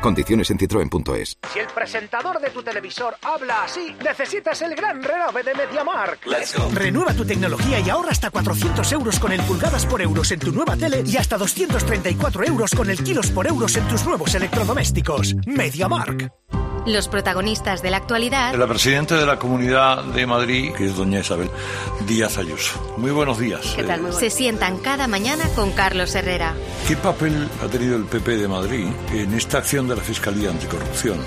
Condiciones en citroen.es. Si el presentador de tu televisor habla así, necesitas el gran renove de MediaMark. Renueva tu tecnología y ahorra hasta 400 euros con el pulgadas por euros en tu nueva tele y hasta 234 euros con el kilos por euros en tus nuevos electrodomésticos. MediaMark. Los protagonistas de la actualidad La presidenta de la Comunidad de Madrid, que es doña Isabel Díaz Ayuso. Muy buenos días. Eh, se sientan cada mañana con Carlos Herrera. ¿Qué papel ha tenido el PP de Madrid en esta acción de la Fiscalía Anticorrupción?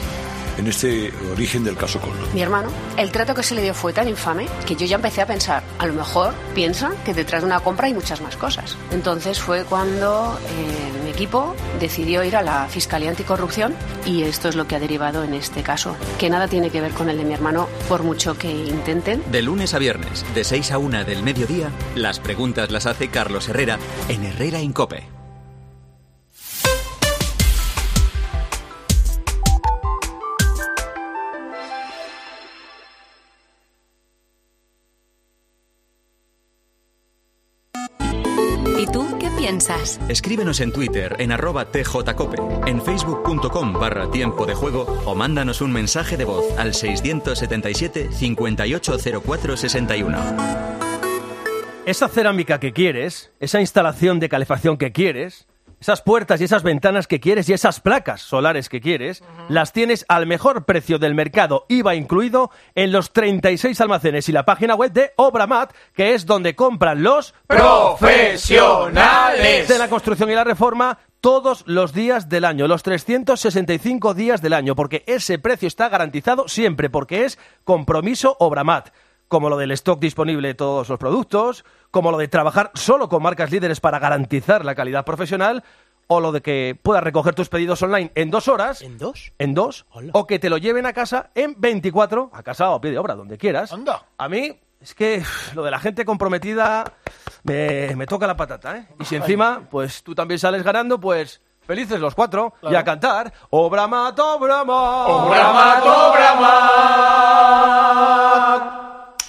En este origen del caso Coldo. Mi hermano, el trato que se le dio fue tan infame que yo ya empecé a pensar, a lo mejor piensan que detrás de una compra hay muchas más cosas. Entonces fue cuando eh, mi equipo decidió ir a la Fiscalía Anticorrupción y esto es lo que ha derivado en este caso, que nada tiene que ver con el de mi hermano por mucho que intenten. De lunes a viernes, de 6 a 1 del mediodía, las preguntas las hace Carlos Herrera en Herrera Incope. Piensas? Escríbenos en Twitter en arroba tjcope, en facebook.com barra tiempo de juego o mándanos un mensaje de voz al 677 580461. Esa cerámica que quieres, esa instalación de calefacción que quieres, esas puertas y esas ventanas que quieres y esas placas solares que quieres, las tienes al mejor precio del mercado, IVA incluido, en los 36 almacenes y la página web de Obramat, que es donde compran los Profesionales. de la construcción y la reforma todos los días del año, los 365 días del año, porque ese precio está garantizado siempre, porque es compromiso Obramat como lo del stock disponible de todos los productos, como lo de trabajar solo con marcas líderes para garantizar la calidad profesional, o lo de que puedas recoger tus pedidos online en dos horas. ¿En dos? En dos. O que te lo lleven a casa en 24, a casa o a pie de obra, donde quieras. Anda. A mí, es que lo de la gente comprometida me, me toca la patata, ¿eh? Y si encima, pues tú también sales ganando, pues felices los cuatro y a cantar. Obra mat, obra mat.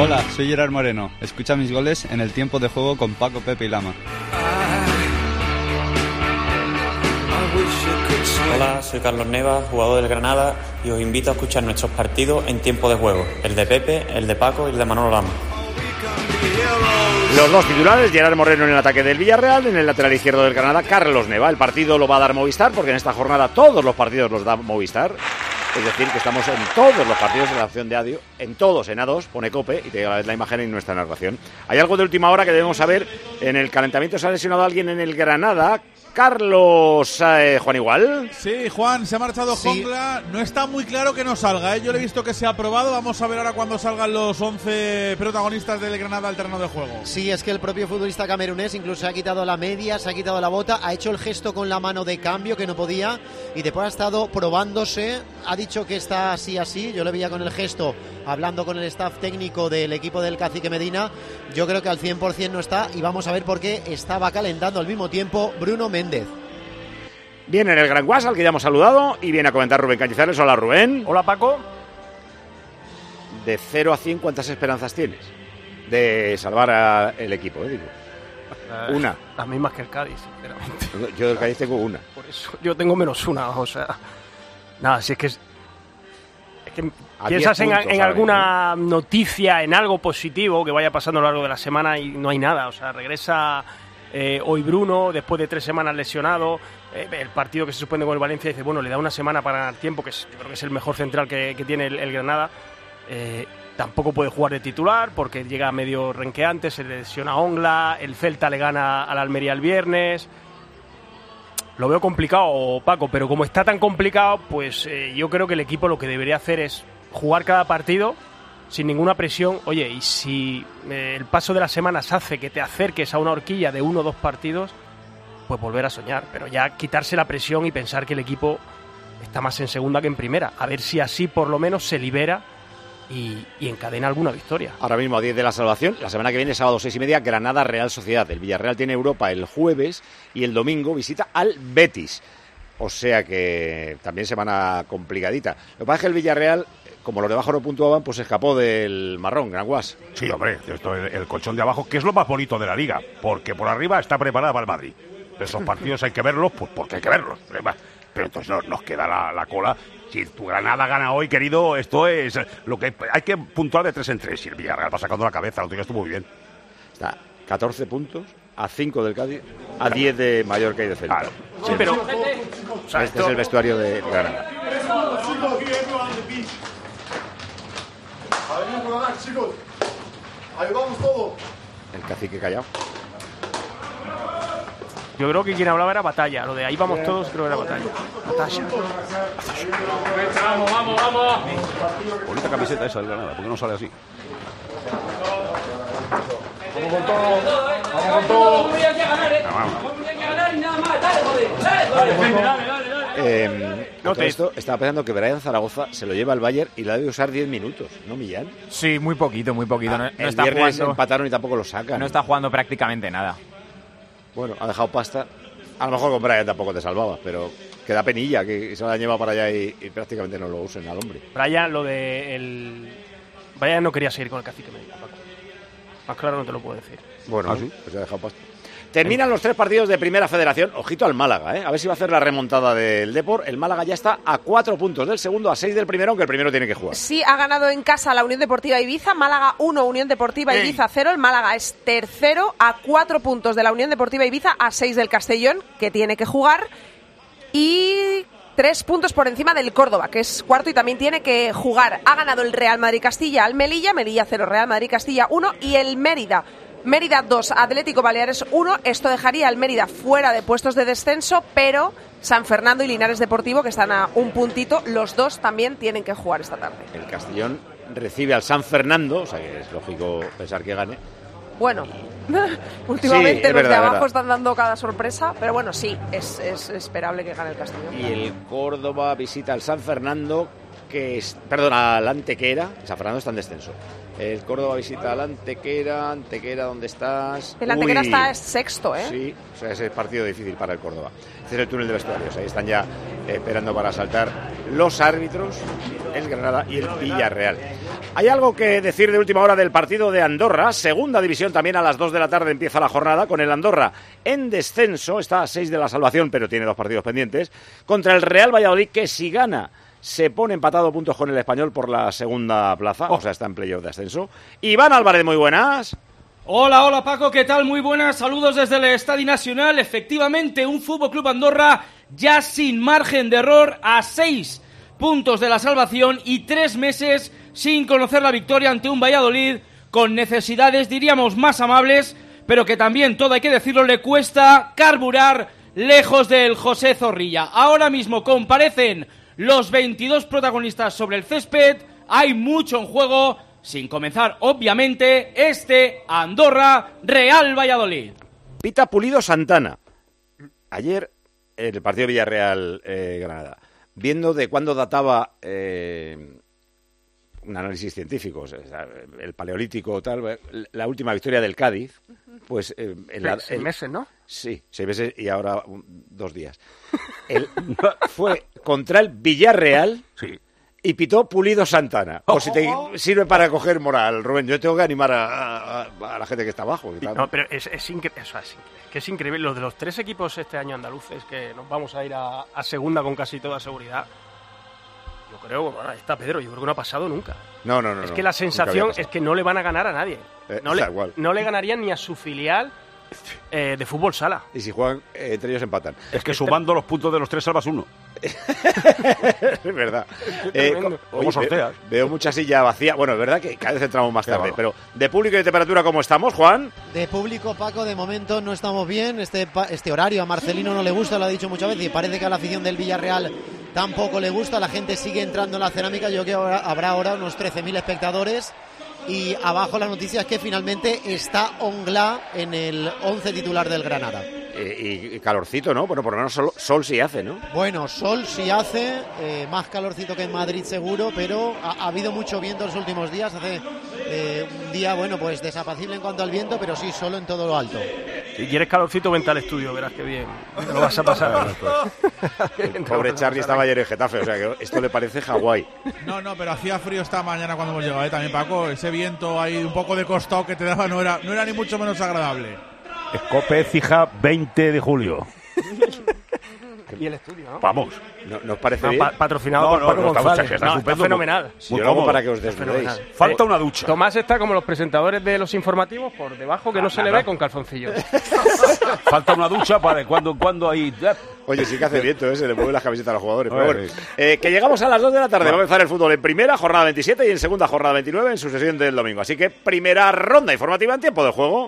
Hola, soy Gerard Moreno. Escucha mis goles en el tiempo de juego con Paco, Pepe y Lama. Hola, soy Carlos Neva, jugador del Granada, y os invito a escuchar nuestros partidos en tiempo de juego, el de Pepe, el de Paco y el de Manolo Lama. Los dos titulares, Gerard Moreno en el ataque del Villarreal, en el lateral izquierdo del Granada, Carlos Neva. El partido lo va a dar Movistar, porque en esta jornada todos los partidos los da Movistar. Es decir, que estamos en todos los partidos de la opción de audio, en todos, en A2, pone Cope y te llega la imagen en nuestra narración. Hay algo de última hora que debemos saber. En el calentamiento se ha lesionado alguien en el Granada. Carlos eh, Juan Igual. Sí, Juan, se ha marchado Jongla. No está muy claro que no salga. ¿eh? Yo le he visto que se ha aprobado. Vamos a ver ahora cuando salgan los 11 protagonistas del Granada al terreno de juego. Sí, es que el propio futbolista camerunés incluso se ha quitado la media, se ha quitado la bota, ha hecho el gesto con la mano de cambio que no podía y después ha estado probándose, ha dicho que está así así, yo le veía con el gesto hablando con el staff técnico del equipo del Cacique Medina, yo creo que al 100% no está y vamos a ver por qué estaba calentando al mismo tiempo Bruno Méndez. Viene en el Gran Guas, al que ya hemos saludado, y viene a comentar Rubén Cañizares. Hola, Rubén. Hola, Paco. De 0 a 100, ¿cuántas esperanzas tienes? De salvar al equipo, eh, digo. Eh, Una. Las mismas que el Cádiz, sinceramente. Yo del Cádiz tengo una. Por eso yo tengo menos una, o sea. Nada, si es que es. es que piensas 10 en, puntos en ahora alguna noticia, en algo positivo que vaya pasando a lo largo de la semana y no hay nada. O sea, regresa eh, hoy Bruno, después de tres semanas lesionado. eh, el partido que se suspende con el Valencia dice, bueno, le da una semana para ganar tiempo, que es- yo creo que es el mejor central que, que tiene el, el Granada. Eh, tampoco puede jugar de titular porque llega medio renqueante, se lesiona Ongla, el Celta le gana al Almería el viernes. Lo veo complicado, Paco, pero como está tan complicado, pues eh, yo creo que el equipo lo que debería hacer es jugar cada partido sin ninguna presión. Oye, y si eh, el paso de las semanas hace que te acerques a una horquilla de uno o dos partidos, pues volver a soñar. Pero ya quitarse la presión y pensar que el equipo está más en segunda que en primera. A ver si así por lo menos se libera y, encadena alguna victoria. Ahora mismo a 10 de la salvación. La semana que viene, sábado 6 y media, Granada Real Sociedad. El Villarreal tiene Europa el jueves y el domingo visita al Betis. O sea que también semana complicadita. Lo que pasa es que el Villarreal, como los de abajo no puntuaban, pues se escapó del marrón, Gran Guas. Sí, hombre, esto es el colchón de abajo, que es lo más bonito de la liga, porque por arriba está preparada para el Madrid. Esos partidos hay que verlos, pues porque hay que verlos. Pero entonces nos, nos queda la, la cola. Si tu Granada gana hoy, querido, esto es lo que hay que puntuar de tres en tres. Y el Villarreal va sacando la cabeza, lo tuyo estuvo muy bien. Está 14 puntos, a 5 del Cádiz, a 10 de Mallorca y de Celta. Sí, pero- este es el vestuario de Granada. Chicos. Ahí vamos todos. El cacique callado. Yo creo que quien hablaba era Batalla. Lo de ahí vamos todos, creo que era Batalla. Batalla. Vamos, vamos, vamos. Bonita camiseta esa del Granada, ¿por qué no sale así? Vamos con todo. Vamos con todo. Eh, a esto estaba pensando que Brian Zaragoza se lo lleva al Bayern y la debe usar 10 minutos, ¿no, Millán? Sí, muy poquito, muy poquito. Ah, no, no el está viernes jugando. empataron y tampoco lo sacan. No está jugando prácticamente nada. Bueno, ha dejado pasta. A lo mejor con Brian tampoco te salvabas, pero que da penilla que se lo han llevado para allá y, y prácticamente no lo usen al hombre. Brian, lo de el. Brian no quería seguir con el cacique Medina, Paco. Más claro no te lo puedo decir. Bueno, ¿Ah, pues ha dejado pasta. Terminan los tres partidos de Primera Federación. Ojito al Málaga, ¿eh? A ver si va a hacer la remontada del Depor. El Málaga ya está a cuatro puntos del segundo, a seis del primero, aunque el primero tiene que jugar. Sí, ha ganado en casa la Unión Deportiva Ibiza, Málaga 1, Unión Deportiva. Ibiza 0. El Málaga es tercero a 4 puntos de la Unión Deportiva Ibiza, a 6 del Castellón, que tiene que jugar. Y tres puntos por encima del Córdoba, que es cuarto y también tiene que jugar. Ha ganado el Real Madrid Castilla al Melilla, Melilla 0, Real Madrid Castilla 1 y el Mérida. Mérida 2, Atlético Baleares 1. Esto dejaría al Mérida fuera de puestos de descenso, pero San Fernando y Linares Deportivo, que están a un puntito, los dos también tienen que jugar esta tarde. El Castellón recibe al San Fernando, o sea que es lógico pensar que gane. Bueno, últimamente Sí, los verdad, de abajo verdad. están dando cada sorpresa, pero bueno, sí, es, es esperable que gane el Castellón. Y el Córdoba visita al San Fernando, que es, perdón, al Antequera. San Fernando está en descenso. El Córdoba visita al Antequera. Antequera, ¿dónde estás? El Antequera Uy. está sexto, ¿eh? Sí, o sea, es partido difícil para el Córdoba. Este es el túnel de vestuarios. Ahí están ya eh, esperando para saltar los árbitros, el Granada y el Villarreal. Hay algo que decir de última hora del partido de Andorra. Segunda división también a las 2 de la tarde empieza la jornada con el Andorra en descenso. Está a 6 de la salvación, pero tiene dos partidos pendientes. Contra el Real Valladolid, que si gana se pone empatado puntos con el español por la segunda plaza. O sea, está en playoff de ascenso. Iván Álvarez, muy buenas. Hola, hola Paco, ¿qué tal? Muy buenas, saludos desde el Estadio Nacional. Efectivamente, un Fútbol Club Andorra ya sin margen de error a seis puntos de la salvación y tres meses sin conocer la victoria ante un Valladolid con necesidades, diríamos, más amables, pero que también, todo hay que decirlo, le cuesta carburar lejos del José Zorrilla. Ahora mismo comparecen los 22 protagonistas sobre el césped, hay mucho en juego, sin comenzar, obviamente, este Andorra Real Valladolid. Pita Pulido Santana. Ayer, el partido Villarreal-Granada, viendo de cuándo databa eh, un análisis científico, o sea, el paleolítico o tal, la última victoria del Cádiz, pues... eh, en la- Seis el- meses, ¿no? Sí, seis meses y ahora un- dos días. El- fue contra el Villarreal y pitó Pulido Santana. Por si te sirve para coger moral, Rubén. Yo tengo que animar a, a- a la gente que está abajo. que está- No, pero es, es, incre- o sea, es incre- que es increíble. Los de los tres equipos este año andaluces, que nos vamos a ir a, a segunda con casi toda seguridad. Yo creo, bueno, ahí está Pedro, yo creo que no ha pasado nunca. No, no, no. es no, que la sensación es que no le van a ganar a nadie. Eh, no, le, no le ganarían ni a su filial eh, de fútbol sala. Y si juegan, eh, entre ellos empatan. Es que sumando los puntos de los tres salvas uno. Es verdad. Eh, ¿Cómo oye, sorteas? ve- veo mucha silla vacía. Bueno, es verdad que cada vez entramos más tarde. Pero de público y de temperatura, ¿cómo estamos, Juan? De público, Paco, de momento no estamos bien. Este, este horario a Marcelino no le gusta, lo ha dicho muchas veces, y parece que a la afición del Villarreal tampoco le gusta. La gente sigue entrando en la cerámica. Yo creo que habrá, habrá ahora unos 13.000 espectadores. Y abajo la noticia es que finalmente está Ongla en el 11 titular del Granada. Eh, y, y calorcito, ¿no? Bueno, por lo menos sol, sol sí hace, ¿no? Bueno, sol sí hace, eh, más calorcito que en Madrid seguro, pero ha, ha habido mucho viento en los últimos días. Hace eh, un día, bueno, pues desapacible en cuanto al viento, pero sí, solo en todo lo alto. Si quieres calorcito, vente al estudio, verás que bien. Te lo vas a pasar. El pobre Charlie estaba ayer en Getafe, o sea que esto le parece Hawái. No, no, pero hacía frío esta mañana cuando hemos llegado, ¿eh? también Paco. Ese viento ahí un poco de costado que te daba no era, no era ni mucho menos agradable. Escope Cija 20 de julio. y el estudio, ¿no? Vamos. ¿No, ¿Nos parece No, bien? pa- patrocinado No, por no, Paco no, está- González. está No, está estupendo, fenomenal. Si lo hago para que os desnudéis. Fenomenal. Falta Eh, una ducha. Tomás está como los presentadores de los informativos por debajo que no se le nada. ve con calzoncillos. Falta una ducha para de cuando en cuando ahí. Oye, sí que hace viento, ¿eh? se le mueven las camisetas a los jugadores. Pero bueno, eh, que llegamos a las 2 de la tarde. Va a empezar el fútbol en primera, jornada 27, y en segunda, jornada 29, en su sesión del domingo. Así que primera ronda informativa en tiempo de juego.